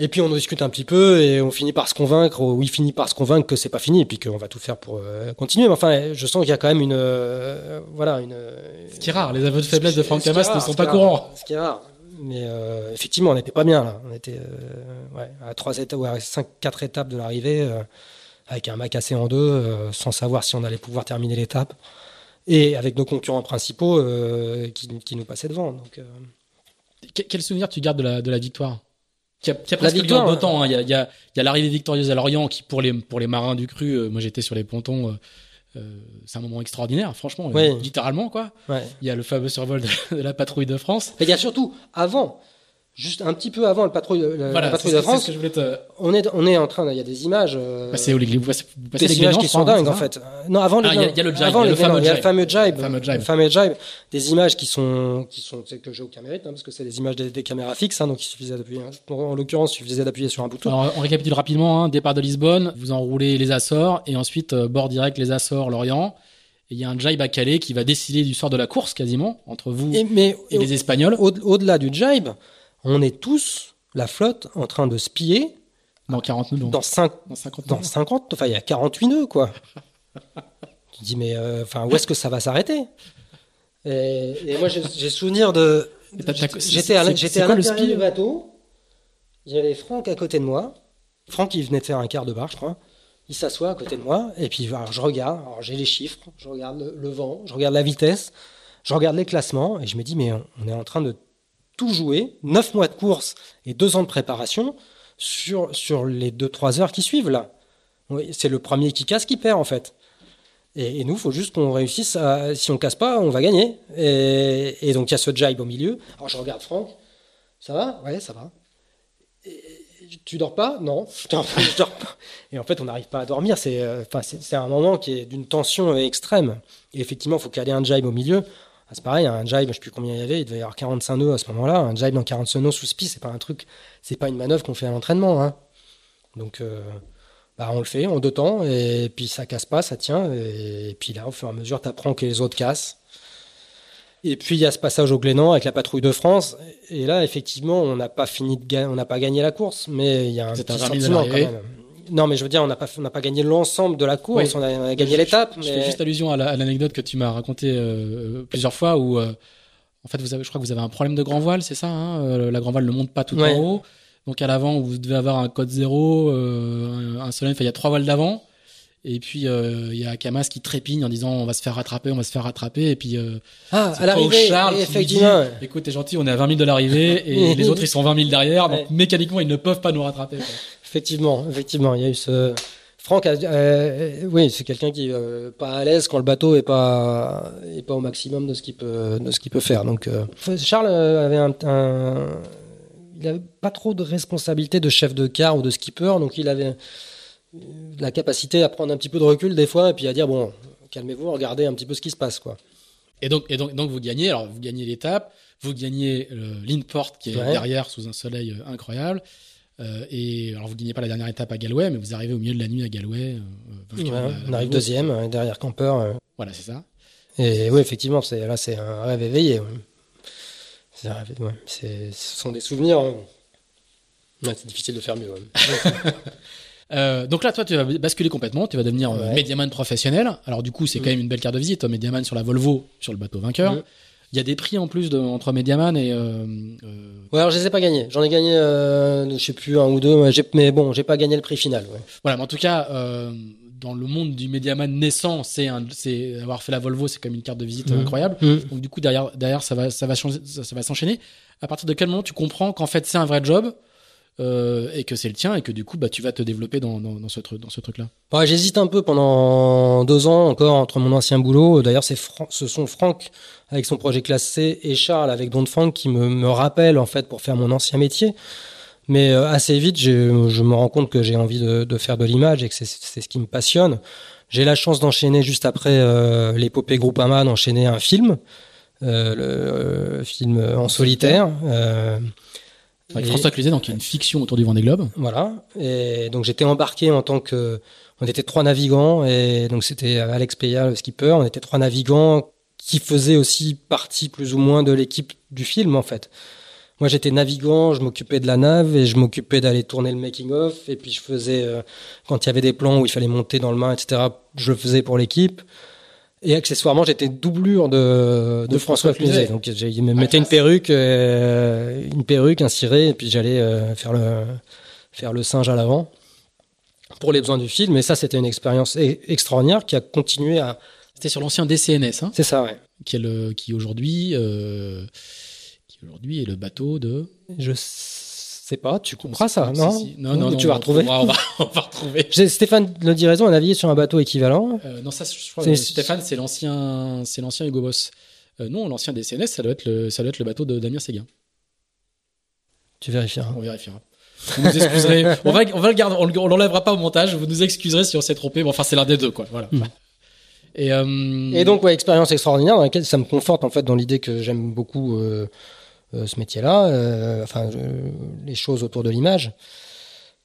Et puis on discute un petit peu et on finit par se convaincre, ou il finit par se convaincre que c'est pas fini et puis qu'on va tout faire pour euh, continuer. Mais enfin, je sens qu'il y a quand même une euh, voilà une. Ce qui est rare, les aveux de faiblesse de Franck Camas ne sont pas courants. Ce qui est rare. Mais euh, effectivement, on n'était pas bien là. On était ouais, à trois étapes, ou à cinq, quatre étapes de l'arrivée, avec un mât cassé en deux, sans savoir si on allait pouvoir terminer l'étape, et avec nos concurrents principaux qui, qui nous passaient devant. Donc, Que- Quel souvenir tu gardes de la, de la victoire? Qui a, qui a La presque lieu victoire, en deux temps. hein. Il y a, il y a, il y a l'arrivée victorieuse à Lorient qui, pour les, pour les marins du cru, euh, moi j'étais sur les pontons, euh, euh, c'est un moment extraordinaire, franchement, littéralement quoi. ouais. Il y a le fameux survol de, de la patrouille de France. Mais il y a surtout avant, juste un petit peu avant le patrouille, la, voilà, la patrouille c'est de c'est France, ce que je voulais te. on est, on est en train, il y a des images. euh, passer au vous vous passez des les images qui sont dingues c'est en fait. Non, avant les Ah, il y a- Glénans. il y a le jibe, Avant il y a les le fameux Glénans, il y a le jibe. fameux jibe, Le fameux jibe. le fameux jibe. Des images qui sont, qui sont, c'est que j'ai aucun mérite, hein, parce que c'est des images des, des caméras fixes, hein, donc il suffisait d'appuyer. hein. En l'occurrence, il suffisait d'appuyer sur un bouton. Alors, on récapitule rapidement. hein. Départ de Lisbonne, vous enroulez les Açores et ensuite euh, bord direct les Açores, Lorient. Il y a un jibe à Calais qui va décider du sort de la course quasiment entre vous et, les Espagnols au- au-delà du jibe, on est tous la flotte en train de se piller dans 40 nœuds, dans, dans 50 dans nœuds. 50, enfin il y a 48 nœuds quoi. tu dis mais euh, enfin où est-ce que ça va s'arrêter? Et, et moi j'ai souvenir de j'étais à, l'intérieur du bateau. Il y avait Franck à côté de moi. Franck il venait de faire un quart de bar je crois. Il s'assoit à côté de moi et puis alors, je regarde, j'ai les chiffres, je regarde le, le vent, je regarde la vitesse, je regarde les classements et je me dis mais on, on est en train de tout jouer, 9 mois de course et 2 ans de préparation sur, sur les 2-3 heures qui suivent là. C'est le premier qui casse qui perd en fait. Et, nous, il faut juste qu'on réussisse à. Si on casse pas, on va gagner. Et, donc il y a ce jibe au milieu. Alors je regarde Franck. Ça va? Ouais, ça va. Tu dors pas? Non, je dors, pas. Et en fait, on n'arrive pas à dormir. C'est euh, un moment qui est d'une tension extrême. Et effectivement, il faut caler un jibe au milieu. Ah, c'est pareil, un jibe, je sais plus combien il y avait, il devait y avoir 45 nœuds à ce moment-là. Un jibe dans 45 nœuds sous spi, c'est pas un truc, c'est pas une manœuvre qu'on fait à l'entraînement. Hein. Donc, euh, bah, on le fait en deux temps, et puis ça casse pas, ça tient. Et, puis là, au fur et à mesure, tu apprends que les autres cassent. Et puis il y a ce passage au Glénan avec la patrouille de France. Et là, effectivement, on n'a pas fini de gagner, on n'a pas gagné la course, mais il y a un C'est petit un sentiment quand même. Non, mais je veux dire, on n'a pas, on n'a pas gagné l'ensemble de la course, Oui. on, a, on a gagné l'étape. Je, je mais- fais juste allusion à la- à l'anecdote que tu m'as racontée euh, plusieurs fois où, euh, en fait, vous avez, je crois que vous avez un problème de grand voile, c'est ça hein Euh, La grand voile ne monte pas tout Ouais. en haut. Donc à l'avant, vous devez avoir un code zéro, euh, un, soleil, enfin il y a trois voiles d'avant. Et puis il y a Kamas qui trépigne en disant on va se faire rattraper, on va se faire rattraper. Et puis ah, à l'arrivée, effectivement. Dit, Écoute, t'es gentil, on est à 20 000 de l'arrivée et les autres ils sont 20 000 derrière, donc mécaniquement ils ne peuvent pas nous rattraper. Effectivement, effectivement, il y a eu ce. Franck, euh, oui, c'est quelqu'un qui euh, pas à l'aise quand le bateau est pas est pas au maximum de ce qu'il peut de ce qu'il peut faire. Donc euh, Charles avait un, il avait pas trop de responsabilité de chef de car ou de skipper, donc il avait la capacité à prendre un petit peu de recul des fois et puis à dire bon, calmez-vous, regardez un petit peu ce qui se passe quoi. Et donc et donc donc vous gagnez, alors vous gagnez l'étape, vous gagnez l'Inport qui est derrière sous un soleil incroyable. Euh, et alors vous gagnez pas la dernière étape à Galway, mais vous arrivez au milieu de la nuit à Galway. Euh, on arrive deuxième derrière Camper. Euh. Voilà, c'est ça. Et oui, effectivement, c'est là c'est un rêve éveillé. C'est ce sont des souvenirs. Hein. c'est difficile de faire mieux. donc là, toi, tu vas basculer complètement, tu vas devenir médiaman professionnel. Alors du coup, c'est mm. quand même une belle carte de visite, médiaman sur la Volvo, sur le bateau vainqueur. Mm. Il y a des prix en plus de, entre Mediaman et. Euh, euh... Ouais, alors je les ai pas gagnés. J'en ai gagné, euh, je sais plus un ou deux, mais bon, j'ai pas gagné le prix final. Ouais. Voilà, mais en tout cas, euh, dans le monde du Mediaman naissant, c'est avoir fait la Volvo, c'est comme une carte de visite mmh. incroyable. Mmh. Donc du coup derrière, derrière ça va, ça va changer, ça va s'enchaîner. À partir de quel moment tu comprends qu'en fait c'est un vrai job euh, et que c'est le tien et que du coup bah tu vas te développer dans, dans, ce truc dans ce truc là. Ouais, j'hésite un peu pendant deux ans encore entre mon ancien boulot. D'ailleurs c'est ce sont Franck avec son projet classé et Charles avec Don Frank qui me, me rappellent en fait pour faire mon ancien métier. Mais euh, assez vite, je me rends compte que j'ai envie de, faire de l'image et que c'est ce qui me passionne. J'ai la chance d'enchaîner juste après euh, l'épopée Groupama, d'enchaîner un film, le film en solitaire. Avec François Cluzet, donc il y a une fiction autour du Vendée Globe. Voilà. Et donc j'étais embarqué en tant que, on était trois navigants et donc c'était Alex Peya, le skipper. On était trois navigants qui faisaient aussi partie plus ou moins de l'équipe du film en fait. Moi j'étais navigant, je m'occupais de la nave et je m'occupais d'aller tourner le making of et puis je faisais euh, quand il y avait des plans où il fallait monter dans le main etc. Je le faisais pour l'équipe. Et accessoirement, j'étais doublure de, de, François, Cluzet. Donc, il me mettait une perruque, euh, une perruque, un ciré, et puis j'allais euh, faire le faire le singe à l'avant pour les besoins du film. Et ça, c'était une expérience e-, extraordinaire qui a continué à. C'était sur l'ancien DCNS, hein? C'est ça, ouais. Qui est le qui aujourd'hui euh, qui aujourd'hui est le bateau de. Je sais pas, tu comprends ça, non, non, non, Tu vas retrouver. On va, on va, retrouver. Stéphane le dit raison, on a navigué sur un bateau équivalent. Euh, non, ça, je crois. Stéphane, c'est l'ancien, c'est l'ancien Hugo Boss. Euh, non, l'ancien DCNS, ça doit être le, ça doit être le bateau de Damien Séguin. Tu vérifieras. On vérifiera. Vous nous excuserez. on va, on va le garder, on l'enlèvera pas au montage. Vous nous excuserez si on s'est trompé. Bon, enfin, c'est l'un des deux, quoi. Voilà. Hmm. Et, euh... et, donc, ouais, expérience extraordinaire dans laquelle ça me conforte en fait dans l'idée que j'aime beaucoup euh, ce métier-là, euh, enfin les choses autour de l'image.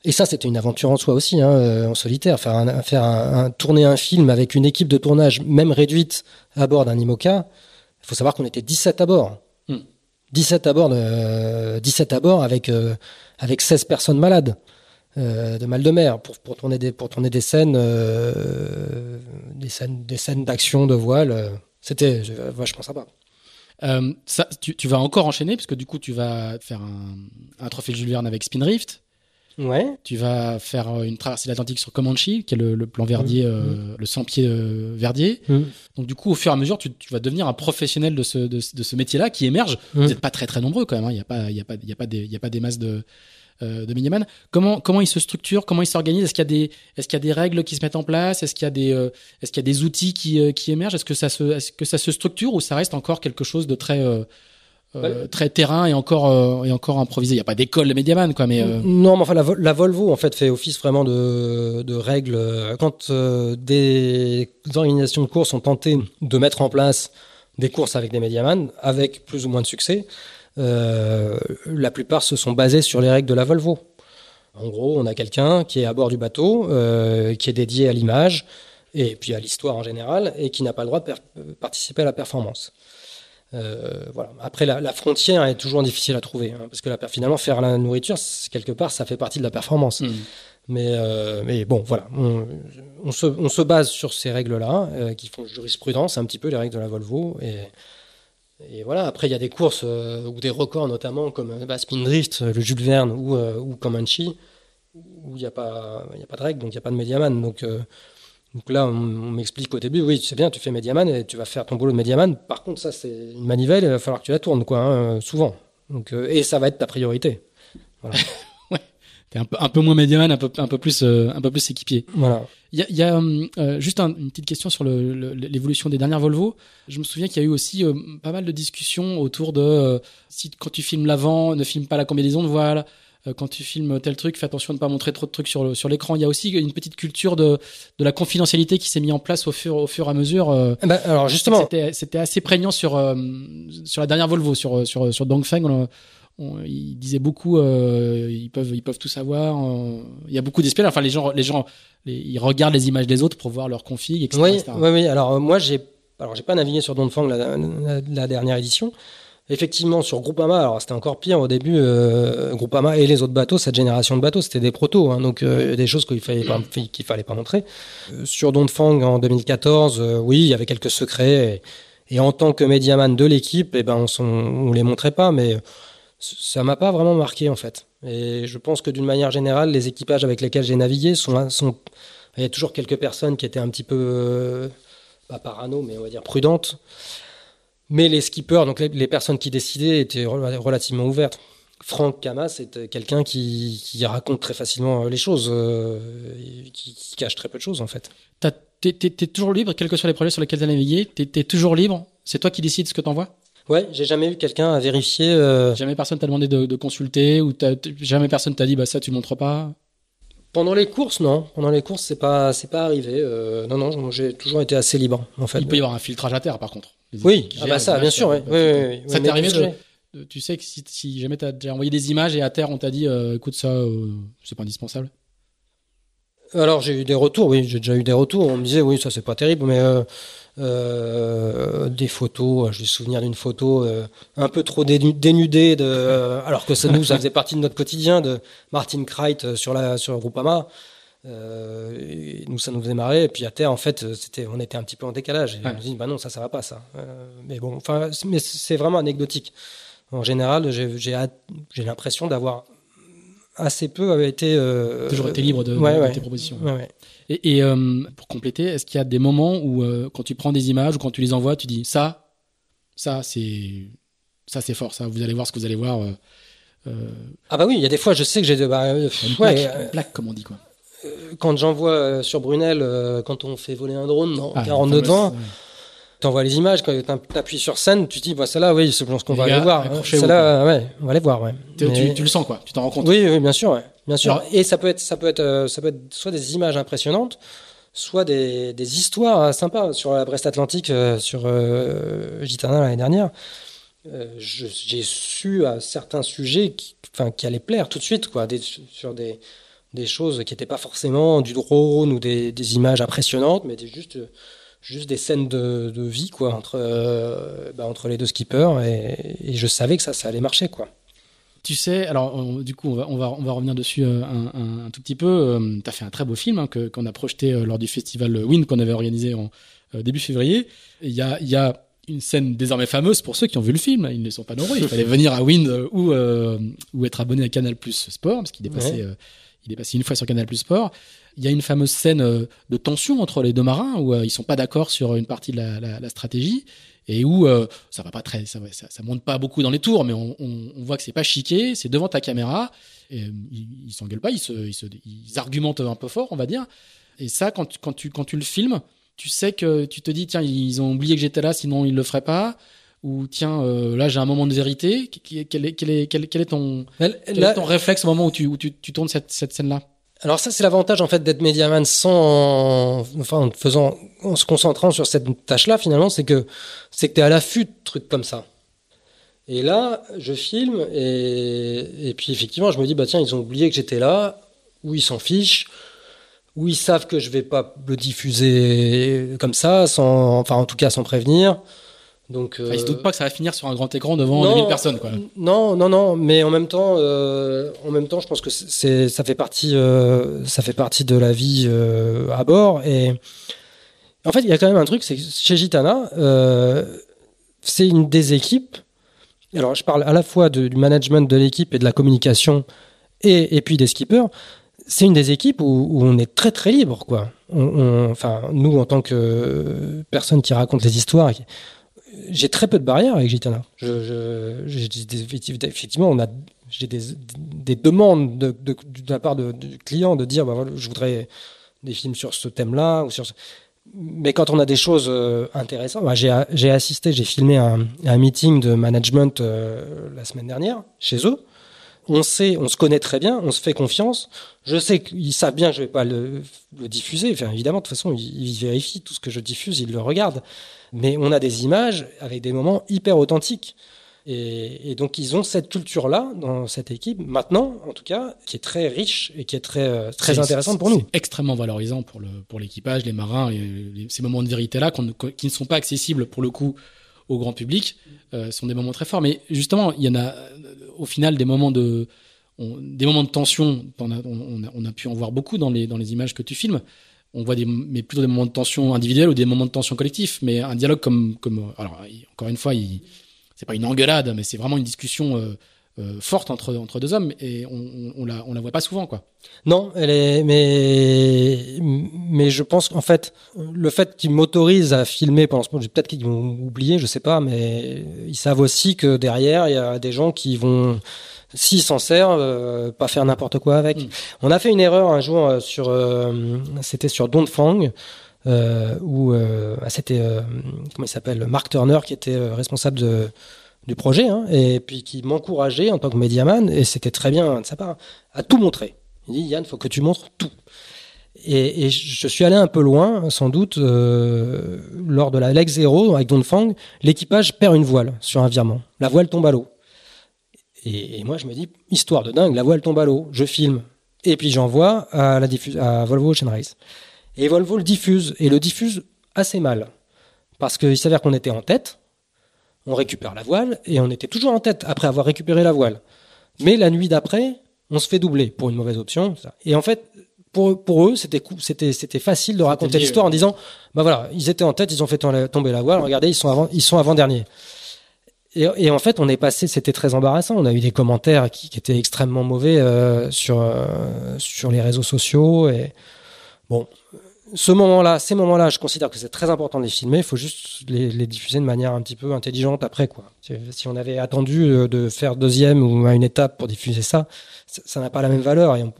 Et ça, c'était une aventure en soi aussi, hein, euh, en solitaire. Faire, un, faire un, tourner un film avec une équipe de tournage, même réduite, à bord d'un IMOCA. Il faut savoir qu'on était 17 à bord. 17 hmm. à bord, de, 17 à bord avec, avec 16 personnes malades de mal de mer pour, pour, tourner, des, pour tourner des scènes, des scènes, des scènes d'action, de voile. C'était vachement sympa. Euh, ça, tu, tu, vas encore enchaîner, parce que du coup, tu vas faire un, un trophée Jules Verne avec Spinrift. Ouais. Tu vas faire euh, une traversée de l'Atlantique sur Comanche, qui est le, le plan Verdier, mmh. euh, mmh. le 100 pieds euh, Verdier. Mmh. Donc du coup, au fur et à mesure, tu, tu vas devenir un professionnel de ce, de, de ce métier-là qui émerge. Vous n'êtes pas très très nombreux quand même. Hein. Il n'y a pas, il y a pas, il y a pas des, il y a pas des masses de euh, de Miniman. Comment comment il se structure, comment il s'organise? Est-ce qu'il y a des est-ce qu'il y a des règles qui se mettent en place? Est-ce qu'il y a des euh, est-ce qu'il y a des outils qui euh, qui émergent? Est-ce que ça se est-ce que ça se structure ou ça reste encore quelque chose de très très terrain et encore et encore improvisé? Il n'y a pas d'école de Mediaman, quoi. Mais non, mais enfin la, la, Volvo en fait fait office vraiment de, de règles. Quand des organisations de courses ont tenté de mettre en place des courses avec des Mediaman, avec plus ou moins de succès, la plupart se sont basés sur les règles de la Volvo. En gros, on a quelqu'un qui est à bord du bateau, euh, qui est dédié à l'image et puis à l'histoire en général, et qui n'a pas le droit de participer à la performance. Euh, voilà. Après, la, la, frontière est toujours difficile à trouver, hein, parce que la, finalement, faire la nourriture, quelque part, ça fait partie de la performance. Mmh. Mais, euh, mais bon, voilà, on, on, se, on, se, base sur ces règles-là, euh, qui font jurisprudence, un petit peu les règles de la Volvo, et, et voilà, après, il y a des courses euh, ou des records, notamment comme euh, bah, Spindrift, euh, le Jules Verne ou, euh, ou Comanche, où il n'y a, pas, a pas de règles, donc il n'y a pas de médiaman. Donc, Donc là, on, m'explique au début, oui, c'est bien, tu fais Mediaman et tu vas faire ton boulot de Mediaman. Par contre, ça, c'est une manivelle, il va falloir que tu la tournes, quoi, hein, souvent. Donc, et ça va être ta priorité. T'es un peu, un peu moins médiaman, un peu, un peu plus, euh, un peu plus équipier. Voilà. Il y a, y a hum, euh, juste un- une petite question sur l'évolution des dernières Volvo. Je me souviens qu'il y a eu aussi euh, pas mal de discussions autour de euh, si quand tu filmes l'avant, ne filme pas la combinaison de voile. Quand tu filmes tel truc, fais attention de ne pas montrer trop de trucs sur le- sur l'écran. Il y a aussi une petite culture de, de la confidentialité qui s'est mise en place au fur, au fur et à mesure. ben, alors, justement, c'était assez prégnant sur sur la dernière Volvo sur sur sur Dongfeng. On, on, il disait beaucoup. euh, ils peuvent ils peuvent tout savoir. euh, il y a beaucoup d'espionnage. Enfin les gens les gens les- ils regardent les images des autres pour voir leur config, etc. Oui, etc. oui, oui. Alors euh, moi, j'ai, alors j'ai pas navigué sur Dongfang la, la, la dernière édition. Effectivement, sur Groupama, alors c'était encore pire au début. Euh, Groupama et les autres bateaux, cette génération de bateaux, c'était des protos, hein, donc euh, des choses qu'il fallait pas, qu'il fallait pas montrer. Euh, sur Dongfang en 2014, euh, oui, il y avait quelques secrets. Et, et en tant que médiaman de l'équipe, eh ben on, s'en- on les montrait pas, mais ça m'a pas vraiment marqué en fait. Et je pense que d'une manière générale, les équipages avec lesquels j'ai navigué sont, il y a toujours quelques personnes qui étaient un petit peu, euh, pas parano, mais on va dire prudentes. Mais les skippers, donc les, personnes qui décidaient, étaient rel- relativement ouvertes. Franck Camas c'est quelqu'un qui, raconte très facilement euh, les choses, euh, qui, cache très peu de choses en fait. T'es toujours libre, quels que soient les projets sur lesquels tu as navigué? T'es es toujours libre? C'est toi qui décides ce que t'envoies? Ouais, j'ai jamais eu quelqu'un à vérifier. euh, Jamais personne t'a demandé de, de consulter ou jamais personne t'a dit bah ça tu montres pas? Pendant les courses, non. Pendant les courses, c'est pas, c'est pas arrivé. Euh, non, non, j'ai toujours été assez libre en fait. Il peut y avoir un filtrage à terre par contre. Oui, ah bah ça, bien sûr. ça, Oui, oui, filtrer. oui, oui. Ça Oui, t'est arrivé de- tu sais que si, si jamais t'as déjà envoyé des images et à terre on t'a dit euh, écoute ça euh, c'est pas indispensable? Alors j'ai eu des retours, oui, j'ai déjà eu des retours. On me disait oui, ça c'est pas terrible, mais euh, euh, des photos. J'ai le souvenir d'une photo euh, un peu trop dénu- dénudée, de, euh, alors que ça nous, ça faisait partie de notre quotidien, de Martin Kreit euh, sur la sur Groupama. Euh, et nous, ça nous faisait marrer. Et puis à terre, en fait, c'était, on était un petit peu en décalage. Et Ouais. on nous dit, bah non, ça, ça va pas, ça. Euh, mais bon, enfin, c'est- mais c'est vraiment anecdotique. En général, j'ai, l'impression d'avoir assez peu été euh, Toujours été libre de, de- ouais, de ouais. tes propositions. Et, et, euh, pour compléter, est-ce qu'il y a des moments où euh, quand tu prends des images ou quand tu les envoies, tu dis ça, ça c'est ça c'est fort, ça vous allez voir ce que vous allez voir. euh, Ah bah oui, il y a des fois, je sais que j'ai de, bah, une, ouais, plaque, une plaque, comme on dit quoi. quand j'envoie sur Brunel, quand on fait voler un drone en Ah, 42 la fameuse- temps, t'envoies les images, quand t'appuies sur scène, tu te dis, bah, celle-là, oui, c'est ce qu'on va aller voir. hein. Celle-là, ouais, on va aller voir, ouais. Tu, Mais- tu- tu le sens quoi, tu t'en rends compte. Oui, oui, bien sûr, ouais. bien sûr. Alors- Et ça peut être, ça peut être, euh, ça peut être soit des images impressionnantes, soit des, des histoires euh, sympas sur la Brest Atlantique, euh, sur euh, Gitana l'année dernière. Euh, J'ai su à certains sujets qui, enfin, qui allaient plaire tout de suite, quoi, des, sur des, des choses qui n'étaient pas forcément du drone ou des, des images impressionnantes, mais des, juste, juste des scènes de, de vie, quoi, entre, euh, bah, entre les deux skippers. Et, et je savais que ça, ça allait marcher, quoi. Tu sais, alors on- du coup on va, on va, on va revenir dessus euh, un, un- un tout petit peu. Euh, T'as fait un très beau film hein, que qu'on a projeté euh, lors du festival Wind qu'on avait organisé en début février. Il y a, y a une scène désormais fameuse pour ceux qui ont vu le film. Ils ne sont pas nombreux. Il fallait venir à Wind euh, ou euh, ou être abonné à Canal Plus Sport parce qu'il est passé, Ouais. euh, il est passé une fois sur Canal Plus Sport. Il y a une fameuse scène euh, de tension entre les deux marins où euh, ils sont pas d'accord sur une partie de la, la, la stratégie et où euh, ça va pas très, ça, va- ça, ça monte pas beaucoup dans les tours, mais on, on, on voit que c'est pas chiqué, c'est devant ta caméra, et, ils, ils s'engueulent pas, ils, se, ils, se, ils argumentent un peu fort, on va dire. Et ça, quand, tu- quand, tu, quand tu le filmes, tu sais que tu te dis, tiens, ils ont oublié que j'étais là, sinon ils le feraient pas. Ou tiens, euh, là j'ai un moment de vérité. Quel est, quel est, quel, quel est ton, Elle- quel là- est ton réflexe au moment où tu, où tu, tu tournes cette, cette scène-là? Alors ça, c'est l'avantage en fait d'être médiaman sans, enfin, en faisant, en se concentrant sur cette tâche-là finalement, c'est que c'est que t'es à l'affût de trucs comme ça. Et là, je filme et, et puis effectivement, je me dis bah tiens, ils ont oublié que j'étais là, ou ils s'en fichent, ou ils savent que je vais pas le diffuser comme ça, sans, enfin en tout cas sans prévenir. Donc Enfin, Ils se euh, doutent pas que ça va finir sur un grand écran devant non, 2000 personnes, quoi. Non, non, non, mais en même temps, euh, en même temps, je pense que c'est, ça fait partie, euh, ça fait partie de la vie euh, à bord. Et en fait, il y a quand même un truc, c'est chez Gitana, euh, c'est une des équipes. Alors, je parle à la fois de- du management de l'équipe et de la communication, et, et puis des skippers. c'est une des équipes où, où, on est très très libre, quoi. On, on, enfin, nous, en tant que personne qui raconte les histoires, j'ai très peu de barrières avec Gitana. Effectivement, on a, j'ai des, des, demandes de, la part de, de clients de dire, bah, je voudrais des films sur ce thème-là ou sur. Mais quand on a des choses euh, intéressantes, bah, j'ai, assisté, j'ai filmé un, un, meeting de management euh, la semaine dernière chez eux on sait, on se connaît très bien, on se fait confiance. Je sais qu'ils savent bien que je vais pas le, le diffuser. Enfin, évidemment, de toute façon, ils, ils, vérifient tout ce que je diffuse, ils le regardent. Mais on a des images avec des moments hyper authentiques. Et, et donc, ils ont cette culture-là dans cette équipe, maintenant, en tout cas, qui est très riche et qui est très, euh, très intéressante pour nous. extrêmement valorisant pour le, pour l'équipage, les marins, et ces moments de vérité-là qui ne sont pas accessibles, pour le coup, au grand public, euh, sont des moments très forts. Mais justement, il y en a au final des moments de des moments de tension. On a, on, pu en voir beaucoup dans les dans les images que tu filmes. On voit des mais plutôt des moments de tension individuels ou des moments de tension collectif. Mais un dialogue comme comme alors encore une fois, il, c'est pas une engueulade, mais c'est vraiment une discussion. Euh, euh, forte entre entre deux hommes et on, on, on, la on la voit pas souvent quoi. Non, elle est mais mais je pense qu'en fait le fait qu'ils m'autorisent à filmer pendant ce moment, peut-être qu'ils vont oublier, je sais pas, mais ils savent aussi que derrière il y a des gens qui vont s'ils s'en servent, euh, pas faire n'importe quoi avec. Mm. On a fait une erreur un jour euh, sur, euh, c'était sur Don Fang, où euh, ah, c'était comment il s'appelle, Mark Turner qui était responsable de du projet, hein, et puis qui m'encourageait en tant que médiaman, et c'était très bien de sa part, à tout montrer. Il dit, Yann, faut que tu montres tout. Et, je suis allé un peu loin, sans doute, euh, lors de la Leg Zero avec Fang, l'équipage perd une voile sur un virement. La voile tombe à l'eau. Et, moi, je me dis, histoire de dingue, la voile tombe à l'eau, je filme. Et puis j'envoie à, la à Volvo Ocean Race. Et Volvo le diffuse, et le diffuse assez mal. Parce qu'il s'avère qu'on était en tête, on récupère la voile et on était toujours en tête après avoir récupéré la voile. Mais la nuit d'après, on se fait doubler pour une mauvaise option. Et en fait, pour, pour eux, c'était c'était c'était facile de raconter l'histoire en disant, bah voilà, ils étaient en tête, ils ont fait tomber la voile. Regardez, ils sont avant, ils sont avant dernier. Et, et, en fait, on est passé, c'était très embarrassant. On a eu des commentaires qui, qui étaient extrêmement mauvais euh, sur euh, sur les réseaux sociaux. Et bon, ce moment-là, ces moments-là, je considère que c'est très important de les filmer. Il faut juste les, les, diffuser de manière un petit peu intelligente après, quoi. Si on avait attendu euh, de faire deuxième ou à une étape pour diffuser ça, ça n'a pas la même valeur et on,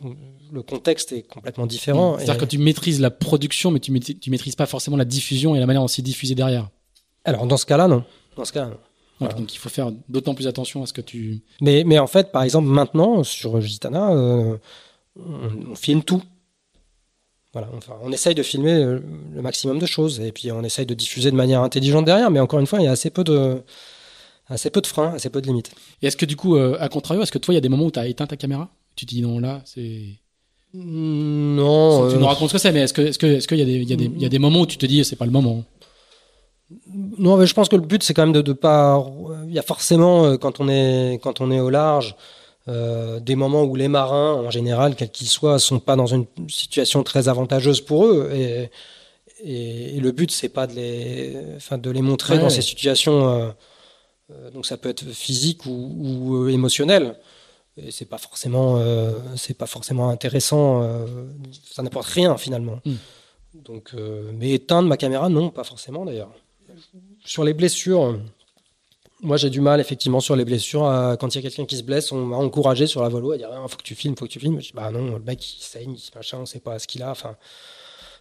le contexte est complètement différent. C'est-à-dire que tu maîtrises la production, mais tu maîtrises, tu maîtrises pas forcément la diffusion et la manière dont c'est diffusé derrière. Alors dans ce cas-là, non. Dans ce cas, non. Donc il faut faire d'autant plus attention à ce que tu. Mais mais en fait, par exemple, maintenant sur Gitana, euh, on, on filme tout. Voilà, enfin, on essaye de filmer le maximum de choses et puis on essaye de diffuser de manière intelligente derrière, mais encore une fois, il y a assez peu de, assez peu de freins, assez peu de limites. Et est-ce que du coup, euh, à contrario, est-ce que toi, il y a des moments où tu as éteint ta caméra? Tu te dis non, là, c'est. Non. Tu euh... nous racontes ce que c'est, mais est-ce que, est-ce que, qu'il y a des, il y y a des moments où tu te dis c'est pas le moment? Non, mais je pense que le but c'est quand même de, de pas. Il y a forcément euh, quand on est, quand on est au large. Euh, des moments où les marins, en général, quels qu'ils soient, sont pas dans une situation très avantageuse pour eux. Et, et, et le but, c'est pas de les, enfin, de les montrer ouais, dans ouais. ces situations. Euh, euh, donc, ça peut être physique ou, ou émotionnel. Et c'est pas forcément, euh, c'est pas forcément intéressant. ça n'apporte rien finalement. Mm. Donc, mais éteindre ma caméra, non, pas forcément d'ailleurs. Sur les blessures moi, j'ai du mal, effectivement, sur les blessures. Quand il y a quelqu'un qui se blesse, on m'a encouragé sur la volo à dire il faut que tu filmes, faut que tu filmes. Je dis bah non, le mec, il saigne, machin, on sait pas ce qu'il a. Enfin,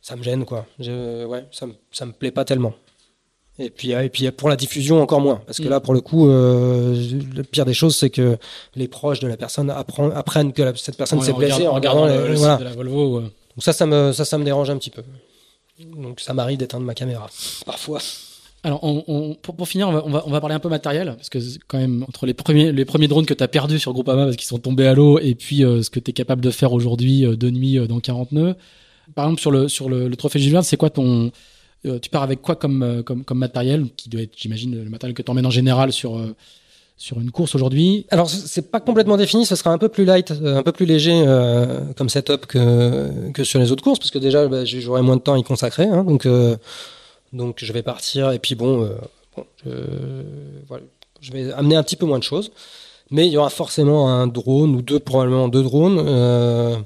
ça me gêne, quoi. Je, ouais, ça, ça me plaît pas tellement. Et puis, et puis pour la diffusion, encore moins. Parce que là, pour le coup, euh, le pire des choses, c'est que les proches de la personne apprennent, apprennent que la, cette personne s'est blessée en regardant, le, le voilà. de la Volvo. Ouais. Donc ça, ça me, ça, ça me dérange un petit peu. Donc ça m'arrive d'éteindre ma caméra, parfois. Alors, on, on, pour, pour, finir, on va, on va, on, va, parler un peu matériel, parce que quand même, entre les premiers, les premiers drones que tu as perdus sur Groupama parce qu'ils sont tombés à l'eau, et puis euh, ce que tu es capable de faire aujourd'hui euh, de nuit euh, dans 40 nœuds. Par exemple, sur le, sur le, le trophée Verne, c'est quoi ton. Euh, tu pars avec quoi comme, euh, comme, comme matériel, qui doit être, j'imagine, le matériel que tu emmènes en général sur, euh, sur une course aujourd'hui? Alors, c'est pas complètement défini, ce sera un peu plus light, un peu plus léger comme setup que, que sur les autres courses, parce que déjà, bah, j'aurai moins de temps à y consacrer, hein, donc. Donc je vais partir et puis bon, euh, je, vais amener un petit peu moins de choses. Mais il y aura forcément un drone ou deux, probablement deux drones. Euh,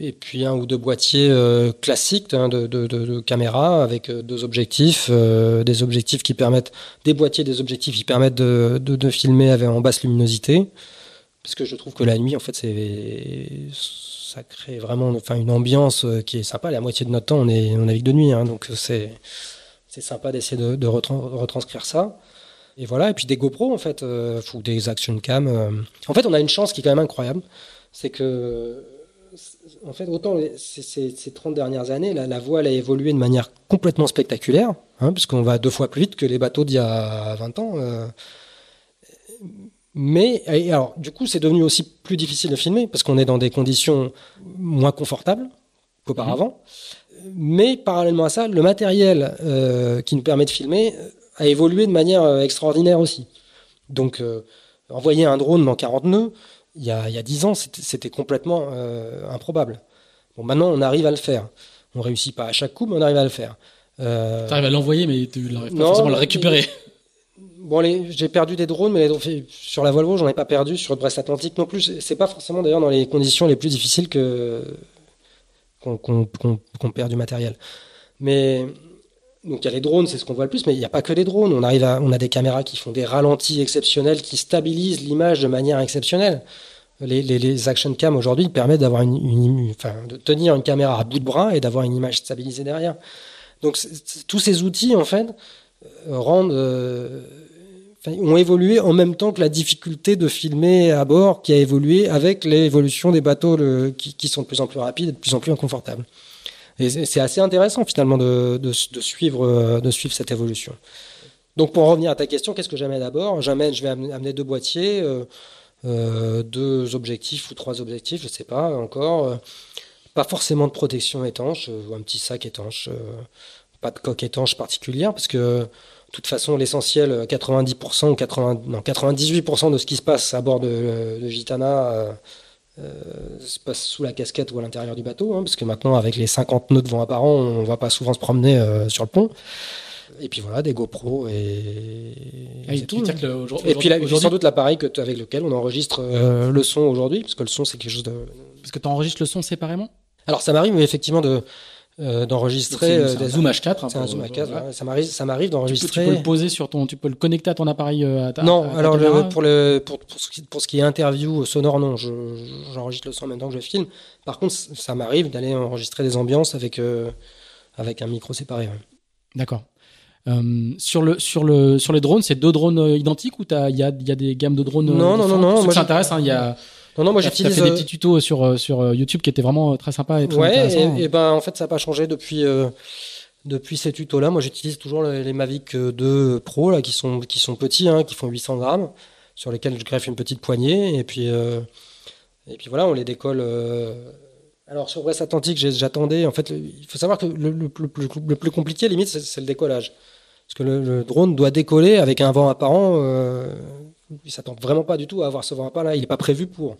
et puis un ou deux boîtiers euh, classiques hein, de, caméra avec deux objectifs, des objectifs qui permettent, des boîtiers, des objectifs qui permettent de, filmer en basse luminosité. Parce que je trouve que la nuit, en fait, c'est ça crée vraiment enfin, une ambiance qui est sympa. La moitié de notre temps, on, est, on navigue de nuit, hein, donc c'est sympa d'essayer de, retranscrire ça. Et voilà, puis des GoPro en fait, ou des action cam. En fait, on a une chance qui est quand même incroyable, c'est que en fait, autant ces, 30 dernières années, la, voile a évolué de manière complètement spectaculaire, hein, puisqu'on va deux fois plus vite que les bateaux d'il y a 20 ans. Euh. Mais, alors, du coup, c'est devenu aussi plus difficile de filmer, parce qu'on est dans des conditions moins confortables qu'auparavant. Mais, parallèlement à ça, le matériel euh, qui nous permet de filmer a évolué de manière euh, extraordinaire aussi. Donc, envoyer un drone dans 40 nœuds, il y a, il y a 10 ans, c'était complètement euh, improbable. Bon, maintenant, on arrive à le faire. On réussit pas à chaque coup, mais on arrive à le faire. Euh... Tu arrives à l'envoyer, mais tu n'arrives pas forcément à le récupérer. Bon, j'ai perdu des drones, mais sur la Volvo, j'en ai pas perdu. Sur le Brest Atlantique non plus. C'est pas forcément d'ailleurs dans les conditions les plus difficiles que qu'on perd du matériel. Mais donc il y a les drones, c'est ce qu'on voit le plus, mais il n'y a pas que les drones. On arrive à, on a des caméras qui font des ralentis exceptionnels, qui stabilisent l'image de manière exceptionnelle. Les, les, les action cam aujourd'hui permettent d'avoir une, enfin, de tenir une caméra à bout de bras et d'avoir une image stabilisée derrière. Donc tous ces outils en fait rendent, euh, ont évolué en même temps que la difficulté de filmer à bord qui a évolué avec l'évolution des bateaux qui, sont de plus en plus rapides et de plus en plus inconfortables. Et c'est assez intéressant finalement de, suivre, euh, cette évolution. Donc pour revenir à ta question, qu'est-ce que j'amène d'abord J'amène, je vais amener deux boîtiers, euh, euh, deux objectifs ou trois objectifs, je sais pas encore. Euh, pas forcément de protection étanche, ou un petit sac étanche, pas de coque étanche particulière, parce que de toute façon l'essentiel, 90% ou 80, non, 98% de ce qui se passe à bord de, de Gitana euh, se passe sous la casquette ou à l'intérieur du bateau, hein, parce que maintenant, avec les 50 nœuds de vent apparent, on va pas souvent se promener euh, sur le pont. Et puis voilà, des GoPro et, ah, et tout. et puis là, sans doute l'appareil avec lequel on enregistre euh, le son aujourd'hui, parce que le son c'est quelque chose de. Parce que tu enregistres le son séparément? Alors ça m'arrive effectivement de euh, d'enregistrer euh, des zoom H4 hein, c'est un zoom H4 ça m'arrive ça m'arrive d'enregistrer. Tu, peux le poser sur ton tu peux le connecter à ton appareil euh, à ta, non alors le, pour le pour, pour, ce qui, pour ce qui est interview sonore non je, j'enregistre le son en même temps que je filme. Par contre ça m'arrive d'aller enregistrer des ambiances avec avec un micro séparé d'accord. Sur le sur le sur les drones c'est deux drones identiques ou il y a il y a des gammes de drones non non non non moi ça intéresse hein, il y a non, non, moi j'utilise. fait des petits tutos sur euh, sur euh, YouTube qui étaient vraiment euh, très sympas et très ouais, Et, et, ben en fait ça n'a pas changé depuis depuis ces tutos là. Moi j'utilise toujours les, Mavic 2 Pro là qui sont qui sont petits, hein, qui font 800 grammes, sur lesquels je greffe une petite poignée et puis et puis voilà on les décolle. Alors sur Brest Atlantique j'attendais en fait il faut savoir que le, le, le, plus compliqué limite c'est le décollage parce que le, drone doit décoller avec un vent apparent il s'attend vraiment pas du tout à avoir ce vent pas là, il n'est pas prévu pour.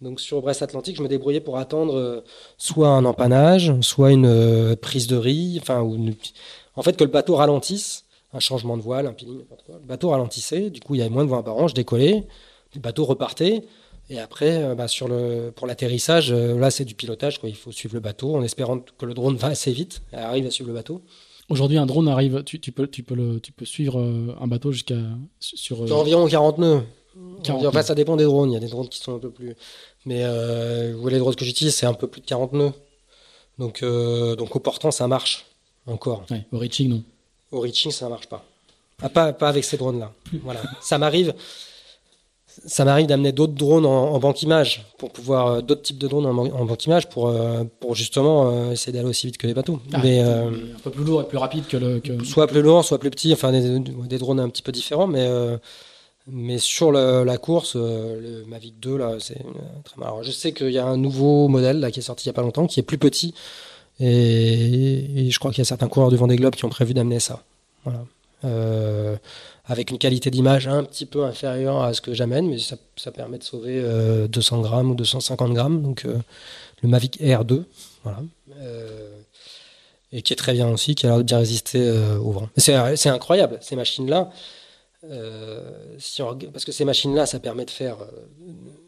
Donc sur Brest Atlantique, je me débrouillais pour attendre euh, soit un empannage, soit une euh, prise de riz, en fait que le bateau ralentisse, un changement de voile, un peeling. Le bateau ralentissait, du coup il y avait moins de vent apparent, je décollais, le bateau repartait, et après euh, bah, sur le, pour l'atterrissage, là c'est du pilotage, quoi. il faut suivre le bateau en espérant que le drone va assez vite, arrive à suivre le bateau. Aujourd'hui, un drone arrive, tu, tu, peux, tu, peux le, tu peux suivre euh, un bateau jusqu'à sur. Euh... environ 40 nœuds. 40 enfin, ça dépend des drones. Il y a des drones qui sont un peu plus. Mais euh, les drones que j'utilise, c'est un peu plus de 40 nœuds. Donc, euh, donc au portant, ça marche encore. Ouais, au reaching, non. Au reaching, ça marche pas. Ah, pas, pas avec ces drones-là. voilà. Ça m'arrive ça m'arrive d'amener d'autres drones en, banque image pour pouvoir euh, d'autres types de drones en, banque image pour euh, pour justement euh, essayer d'aller aussi vite que les bateaux. Ah, mais un peu plus lourd et plus rapide que le que... soit plus lourd, soit plus petit. Enfin des, des drones un petit peu différents, mais mais sur la course, le Mavic 2 là, c'est très mal. Alors, je sais qu'il y a un nouveau modèle là qui est sorti il y a pas longtemps, qui est plus petit, et, et je crois qu'il y a certains coureurs du Vendée Globe qui ont prévu d'amener ça. Voilà. Euh, avec une qualité d'image un petit peu inférieure à ce que j'amène, mais ça, permet de sauver 200 euh, grammes ou 250 grammes. Donc euh, le Mavic Air 2, voilà. et qui est très bien aussi, qui a l'air de bien résister au vent. C'est incroyable, ces machines-là. Parce que ces machines-là, ça permet de faire.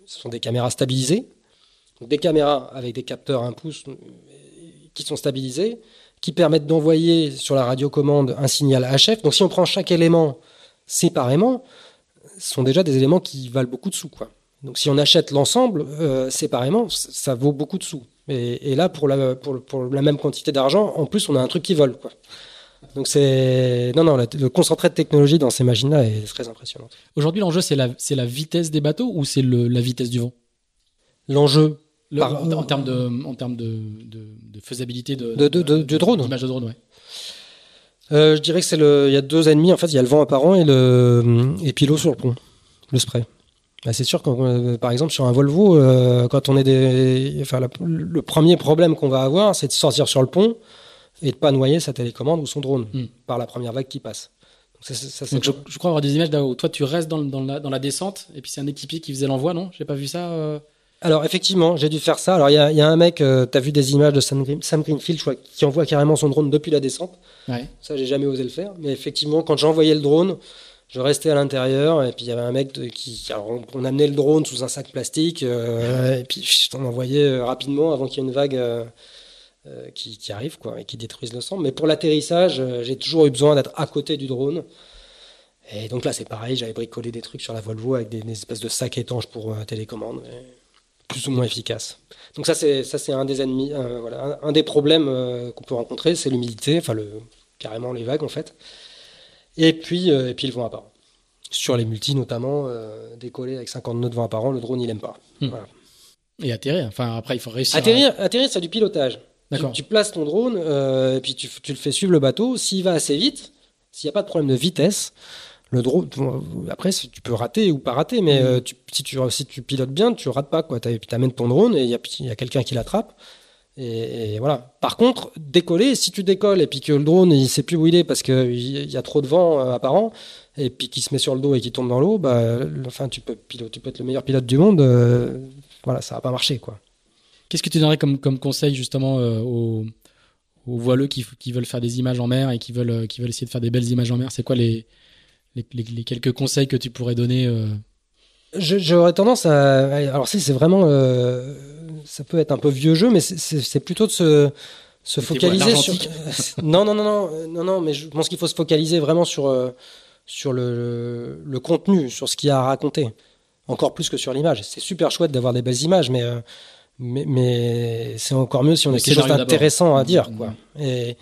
ce sont des caméras stabilisées. Des caméras avec des capteurs 1 pouce qui sont stabilisés, qui permettent d'envoyer sur la radiocommande un signal HF. Donc si on prend chaque élément séparément, ce sont déjà des éléments qui valent beaucoup de sous. Quoi. Donc si on achète l'ensemble euh, séparément, ça vaut beaucoup de sous. Et, là, pour la, pour, pour la même quantité d'argent, en plus, on a un truc qui vole. Quoi. Donc c'est non non le concentré de technologie dans ces machines-là est très impressionnant. Aujourd'hui, l'enjeu c'est la c'est la vitesse des bateaux ou c'est la vitesse du vent? L'enjeu en, termes de en termes de, de, faisabilité de de drone. de drone, ouais. Euh, je dirais que c'est le il y a deux ennemis en fait il y a le vent apparent et le et puis l'eau sur le pont le spray. Bah, c'est sûr que euh, par exemple sur un Volvo euh, quand on est des enfin le premier problème qu'on va avoir c'est de sortir sur le pont et de pas noyer sa télécommande ou son drone hmm. par la première vague qui passe. ça, je, je, crois avoir des images où toi tu restes dans, dans, la, dans la descente et puis c'est un équipier qui faisait l'envoi, non? J'ai pas vu ça. Euh Alors effectivement, j'ai dû faire ça. Alors il y a, y a, un mec, euh, tu as vu des images de Sam, Greenfield, je crois, qui envoie carrément son drone depuis la descente. Ouais. Ça, j'ai jamais osé le faire. Mais effectivement, quand j'envoyais le drone, je restais à l'intérieur et puis il y avait un mec qui, alors on, amenait le drone sous un sac plastique euh, et puis on envoyait rapidement avant qu'il y ait une vague euh, qui, qui, arrivent quoi, et qui détruisent le sang. Mais pour l'atterrissage, euh, j'ai toujours eu besoin d'être à côté du drone. Et donc là, c'est pareil, j'avais bricolé des trucs sur la Volvo avec des, espèces de sacs étanches pour euh, télécommande, plus ou moins efficaces. Donc ça, c'est ça, c'est un des ennemis, voilà, un, des problèmes qu'on peut rencontrer, c'est l'humidité, enfin le carrément les vagues en fait. Et puis, et puis le vent apparent. Sur les multis notamment, décoller avec 50 nœuds de vent apparent, le drone il aime pas. Hmm. Et atterrir. Enfin après, il faut réussir. Atterrir, atterrir, c'est du pilotage. Tu, places ton drone euh, et puis tu, le fais suivre le bateau. S'il va assez vite, s'il n'y a pas de problème de vitesse, le drone, après, tu peux rater ou pas rater, mais mm. euh, si, tu, si tu pilotes bien, tu rates pas. Tu amènes ton drone et il y a, quelqu'un qui l'attrape. Et, voilà. Par contre, décoller, si tu décolles et puis que le drone il sait plus où il est parce qu'il y a trop de vent euh, apparent, et puis qu'il se met sur le dos et qu'il tombe dans l'eau, bah, enfin, tu peux, tu peux être le meilleur pilote du monde. voilà, ça va pas marcher, quoi. Qu'est-ce que tu donnerais comme, comme conseil justement euh, aux, aux, voileux qui, qui, veulent faire des images en mer et qui veulent, euh, qui veulent essayer de faire des belles images en mer? C'est quoi les, les, les, quelques conseils que tu pourrais donner euh? J'aurais tendance à. Alors, si c'est vraiment. ça peut être un peu vieux jeu, mais c'est plutôt de se, se focaliser sur. non, non, non, non, non, non, mais je pense qu'il faut se focaliser vraiment sur, sur le, le, contenu, sur ce qu'il y a à raconter. Encore plus que sur l'image. C'est super chouette d'avoir des belles images, mais mais, mais c'est encore mieux si on a quelque chose d'intéressant à dire, quoi. Mmh. Et,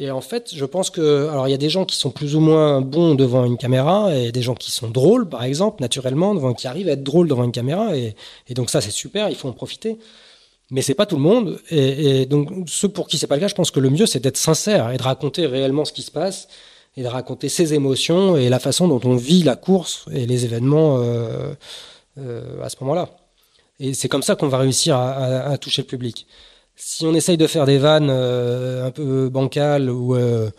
et en fait, je pense que, alors il y a des gens qui sont plus ou moins bons devant une caméra et des gens qui sont drôles, par exemple, naturellement, devant, qui arrivent à être drôles devant une caméra. Et, donc ça, c'est super, il faut en profiter. Mais c'est pas tout le monde. Et, et donc ceux pour qui c'est pas le cas, je pense que le mieux, c'est d'être sincère et de raconter réellement ce qui se passe et de raconter ses émotions et la façon dont on vit la course et les événements euh, euh, à ce moment-là. Et c'est comme ça qu'on va réussir à, toucher le public. Si on essaye de faire des vannes euh, un peu bancales ou, euh,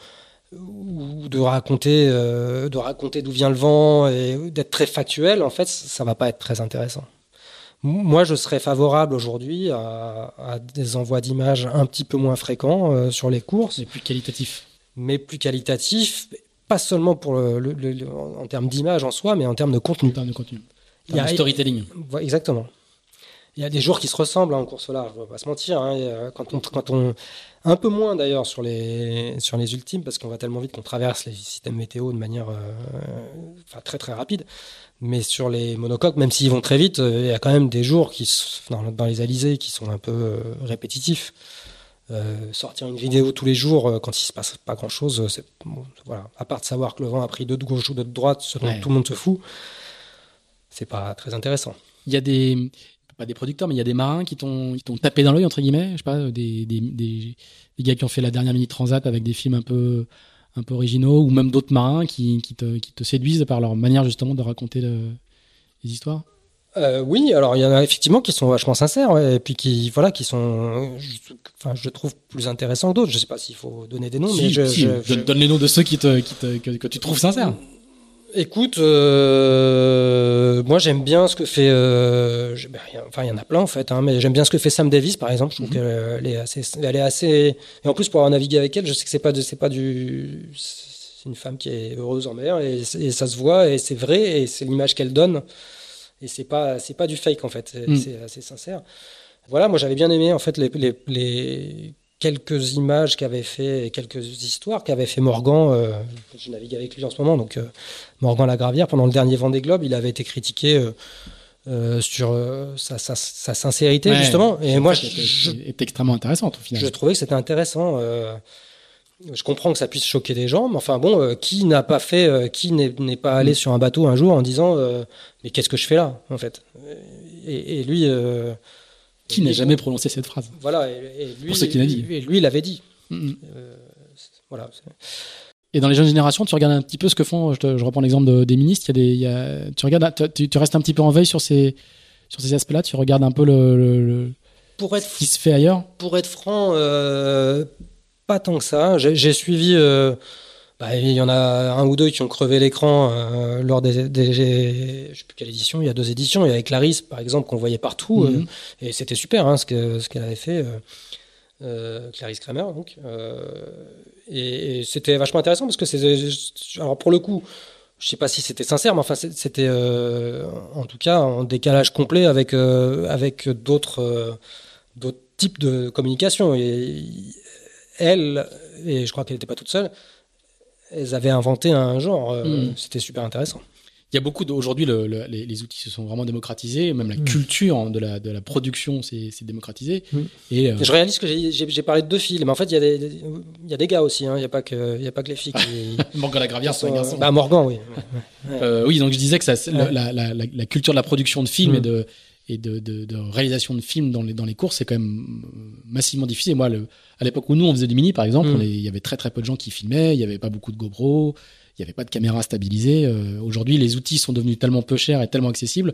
ou de raconter, euh, de raconter d'où vient le vent et d'être très factuel, en fait, ça va pas être très intéressant. Moi, je serais favorable aujourd'hui à, des envois d'images un petit peu moins fréquents sur les courses. Mais plus qualitatifs. Mais plus qualitatifs, pas seulement pour le, en termes d'image en soi, mais en termes de contenu. En termes de contenu. Il y a, storytelling. Exactement il y a des jours qui se ressemblent hein, en course large, on va pas se mentir. Hein, quand, on, quand on, un peu moins d'ailleurs sur les sur les ultimes parce qu'on va tellement vite qu'on traverse les systèmes météo de manière euh, enfin, très très rapide. Mais sur les monocoques, même s'ils vont très vite, euh, il y a quand même des jours qui dans, dans les alizés qui sont un peu euh, répétitifs. sortir une vidéo tous les jours quand il se passe pas grand chose, c'est voilà. À part de savoir que le vent a pris deux de gauche ou deux de droite, ce dont tout le monde se fout, c'est pas très intéressant. Il y a des pas des producteurs, mais il y a des marins qui t'ont tapé dans l'œil, entre guillemets, je sais pas, des, des, des, gars qui ont fait la dernière mini transat avec des films un peu, un peu originaux, ou même d'autres marins qui, qui, te, qui te séduisent par leur manière justement de raconter les histoires euh, oui, alors il y en a effectivement qui sont vachement sincères et puis qui voilà qui sont, je, enfin je trouve plus intéressants que d'autres. Je sais pas s'il faut donner des noms, mais je, je, donne les noms de ceux qui te, qui te que, que, tu trouves sincères. Écoute, euh, moi j'aime bien ce que fait. Euh, ben, enfin, il y en a plein en fait, hein, mais j'aime bien ce que fait Sam Davis par exemple. Je trouve mhm. qu'elle est assez, elle est assez. Et en plus pour avoir navigué avec elle, je sais que c'est pas, c'est pas du. C'est une femme qui est heureuse en mer et, ça se voit et c'est vrai et c'est l'image qu'elle donne. et c'est pas c'est pas du fake en fait, c'est Mm. c'est assez sincère. Voilà, moi j'avais bien aimé en fait les, les, les quelques images qu'avait fait, quelques histoires qu'avait fait Morgan. euh, je navigue avec lui en ce moment, donc euh, Morgan Lagravière pendant le dernier Vendée Globe, il avait été critiqué. euh, euh, sur euh, sa, sa, sa sincérité Ouais. justement et moi je, est, extrêmement intéressante au final. je trouvais que c'était intéressant. je comprends que ça puisse choquer des gens, mais enfin bon, qui n'a pas fait, qui n'est pas allé Mm. sur un bateau un jour en disant mais qu'est-ce que je fais là en fait? Et, et lui, Qui n'a jamais prononcé cette phrase voilà, et, et lui, Pour ceux qui l'a dit. Et lui, il l'avait dit. Mm. Euh, voilà. Et dans les jeunes générations, tu regardes un petit peu ce que font. Je, te- je reprends l'exemple de- des ministres. Il y a des, il y a- tu regardes, tu, tu restes un petit peu en veille sur ces, sur ces aspects-là. Tu regardes un peu le, le- le- Pour être ce qui se fait ailleurs? Pour être franc, euh, pas tant que ça. J'ai j'ai suivi. euh, bah, il y en a un ou deux qui ont crevé l'écran euh, lors des, des- je sais plus quelle édition. Il y a deux éditions. Il y avait Clarisse, par exemple, qu'on voyait partout, Mhm. euh, et c'était super hein, ce que ce qu'elle avait fait. euh, euh, Clarisse Kramer, donc. et et c'était vachement intéressant parce que c'est. Alors pour le coup, je sais pas si c'était sincère, mais enfin c'était en tout cas en décalage complet avec avec d'autres d'autres types de communication. Et elle, et je crois qu'elle n'était pas toute seule, elles avaient inventé un genre. euh, Mm. C'était super intéressant. Il y a beaucoup d'aujourd'hui le, le- les, les outils se sont vraiment démocratisés, même la Mm. culture de la de la production s'est démocratisée. Mm. Et euh, Je réalise que j'ai- parlé de deux filles, mais en fait il y a des il y a des gars aussi. hein. Il n'y a pas que il y a pas que les filles qui. Morgan Lagravière, c'est un garçon. Bah Morgan, oui. Euh, oui, donc je disais que ça, c'est- Ouais. la, la, la, la culture de la production de films Mm. et de et de, de, de réalisation de films dans les dans les courses, c'est quand même euh, massivement diffusé. Moi, le, à l'époque où nous on faisait du mini, par exemple, Mm. il y avait très très peu de gens qui filmaient, il y avait pas beaucoup de GoPro, il y avait pas de caméra stabilisée. Euh, Aujourd'hui, les outils sont devenus tellement peu chers et tellement accessibles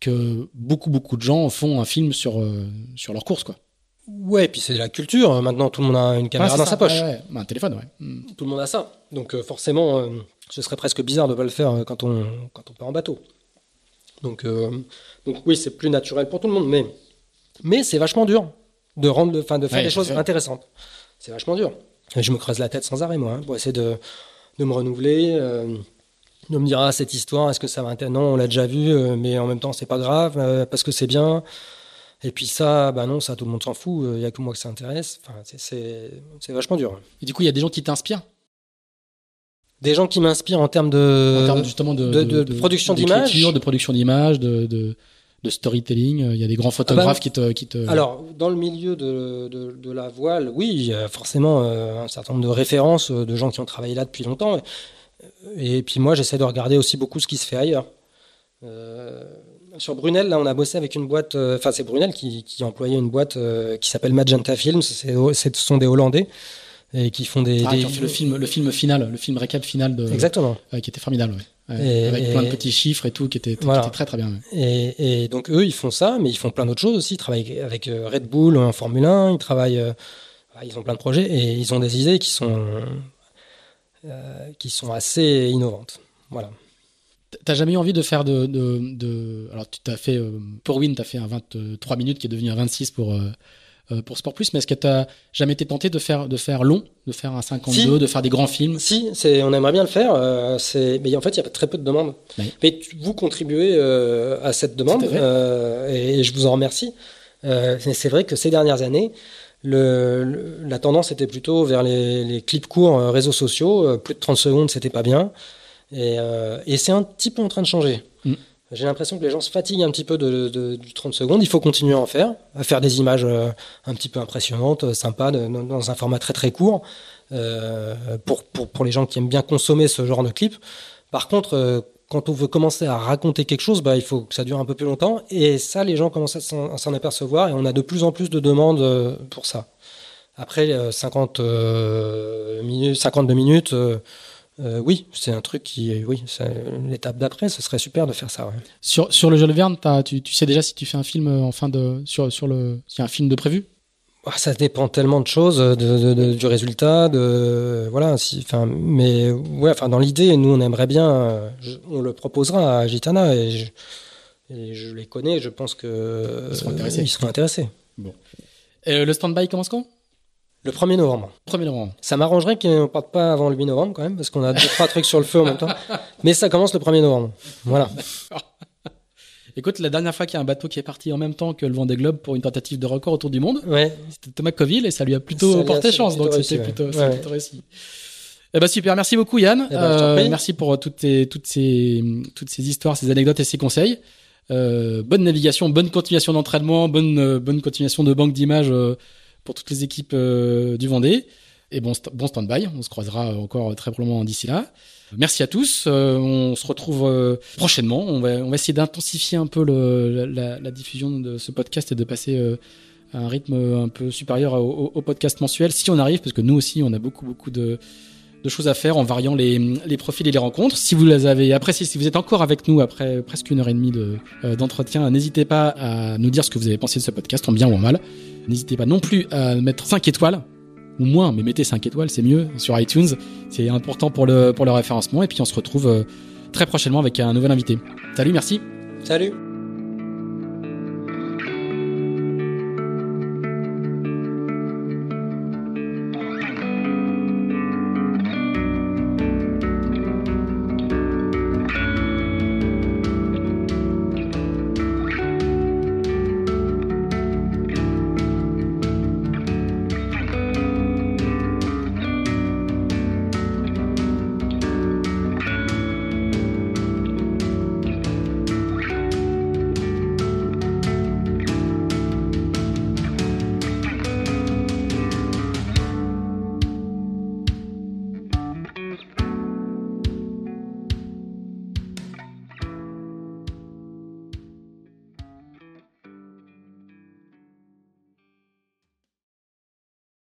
que beaucoup beaucoup de gens font un film sur euh, sur leur course, quoi. Ouais, et puis c'est de la culture. Maintenant, tout le monde a une caméra c'est dans ça. sa poche. Ouais. Bah, un téléphone, ouais. Mm. Tout le monde a ça. Donc euh, forcément, ce serait presque bizarre de ne pas le faire quand on, quand on part en bateau. Donc, euh, donc oui, c'est plus naturel pour tout le monde, mais, mais c'est vachement dur de, rendre, enfin, de faire Ouais, des choses sûr. intéressantes. C'est vachement dur. Et je me creuse la tête sans arrêt, moi, hein, pour essayer de, de me renouveler, euh, de me dire, ah, cette histoire, est-ce que ça va intéresser? Non, on l'a déjà vu, euh, mais en même temps, c'est pas grave, euh, parce que c'est bien. Et puis ça, bah non, ça, tout le monde s'en fout, il n'y a que moi que ça intéresse. Enfin, c'est vachement dur. Et du coup, il y a des gens qui t'inspirent? Des gens qui m'inspirent en termes de... en termes justement de, de- de production d'images. de production d'images, de, de, de storytelling. Il y a des grands photographes qui te, qui te. Alors, dans le milieu de, la voile, oui, il y a forcément euh, un certain nombre de références euh, de gens qui ont travaillé là depuis longtemps. Et, puis moi, j'essaie de regarder aussi beaucoup ce qui se fait ailleurs. Euh, sur Brunel, là, on a bossé avec une boîte. euh, Enfin, c'est Brunel qui, qui employait une boîte euh, qui s'appelle Magenta Films. C'est, ce sont des Hollandais et qui font des. Ah, des- qui ont fait le film, le film final, le film récap final de, Exactement. euh, qui était formidable, ouais. Ouais, Et- avec et- plein de petits chiffres et tout, qui était, qui était très très bien. ouais. Et, et donc eux, ils font ça, mais ils font plein d'autres choses aussi. Ils travaillent avec euh, Red Bull en Formule 1, ils travaillent, euh, ils ont plein de projets et ils ont des idées qui sont euh, qui sont assez innovantes. Voilà. T'as jamais eu envie de faire de, de, de... alors tu t'as fait pour Win, t'as fait un 23 minutes qui est devenu un 26 pour pour Sport Plus, mais est-ce que t'as jamais été tenté de faire de faire long, de faire un 52, Si. de faire des grands films? Si, c'est, on aimerait bien le faire. euh, c'est, mais en fait, il y a très peu de demandes. Oui. Mais tu- vous contribuez euh, à cette demande euh, et, et je vous en remercie. Euh, c'est vrai que ces dernières années, le, le- la tendance était plutôt vers les, les clips courts euh, réseaux sociaux. Euh, plus de 30 secondes, c'était pas bien. Et, euh, et c'est un petit peu en train de changer. Mm. J'ai l'impression que les gens se fatiguent un petit peu de, de- du 30 secondes. Il faut continuer à en faire, à faire des images euh, un petit peu impressionnantes, euh, sympas, de- dans- un format très très court, euh, pour, pour, les gens qui aiment bien consommer ce genre de clip. Par contre, quand on veut commencer à raconter quelque chose, bah, il faut que ça dure un peu plus longtemps. Et ça, les gens commencent à s'en apercevoir et on a de plus en plus de demandes pour ça. Après, euh, 50 euh, minutes, 52 minutes, euh, euh, oui, c'est un truc qui, oui, c'est l'étape d'après, ce serait super de faire ça. ouais. Sur sur le Jules Verne, tu, tu sais déjà si tu fais un film euh, en fin de sur sur le s'il y a un film de prévu? Ah, Ça dépend tellement de choses, de, de- de- du résultat, de voilà. Si, enfin, mais ouais, enfin dans l'idée, nous on aimerait bien, euh, je- on le proposera à Gitana et je, et je les connais, je pense que Ils seront intéressés. ils seront intéressés. Euh, Le stand-by commence quand? Le 1er novembre. 1er novembre. Ça m'arrangerait qu'on ne parte pas avant le 8 novembre quand même, parce qu'on a deux trois trucs sur le feu en même temps. Mais ça commence le 1er novembre. Voilà. Écoute, la dernière fois qu'il y a un bateau qui est parti en même temps que le Vendée Globe pour une tentative de record autour du monde, Ouais. c'était Thomas Coville et ça lui a plutôt porté chance. Donc c'était plutôt, ouais. réussi. Eh ben super, merci beaucoup Yann. Eh ben, Euh, merci pour toutes tes, toutes ces, toutes ces histoires, ces anecdotes et ces conseils. Euh, bonne navigation, bonne continuation d'entraînement, bonne, euh, bonne continuation de banque d'images euh, pour toutes les équipes euh, du Vendée. Et bon, st- bon stand-by. On se croisera encore très probablement d'ici là. Merci à tous. Euh, on se retrouve euh, prochainement. On va, essayer d'intensifier un peu la, diffusion de ce podcast et de passer à un rythme un peu supérieur au, podcast mensuel, si on arrive, parce que nous aussi, on a beaucoup, beaucoup de, choses à faire en variant les, profils et les rencontres. Si vous les avez appréciés, si vous êtes encore avec nous après presque une heure et demie de, d'entretien, n'hésitez pas à nous dire ce que vous avez pensé de ce podcast, en bien ou en mal. N'hésitez pas non plus à mettre 5 étoiles, ou moins, mais mettez 5 étoiles, c'est mieux, sur iTunes. C'est important pour le, pour le référencement. Et puis on se retrouve euh, très prochainement avec un nouvel invité. Salut, merci. Salut.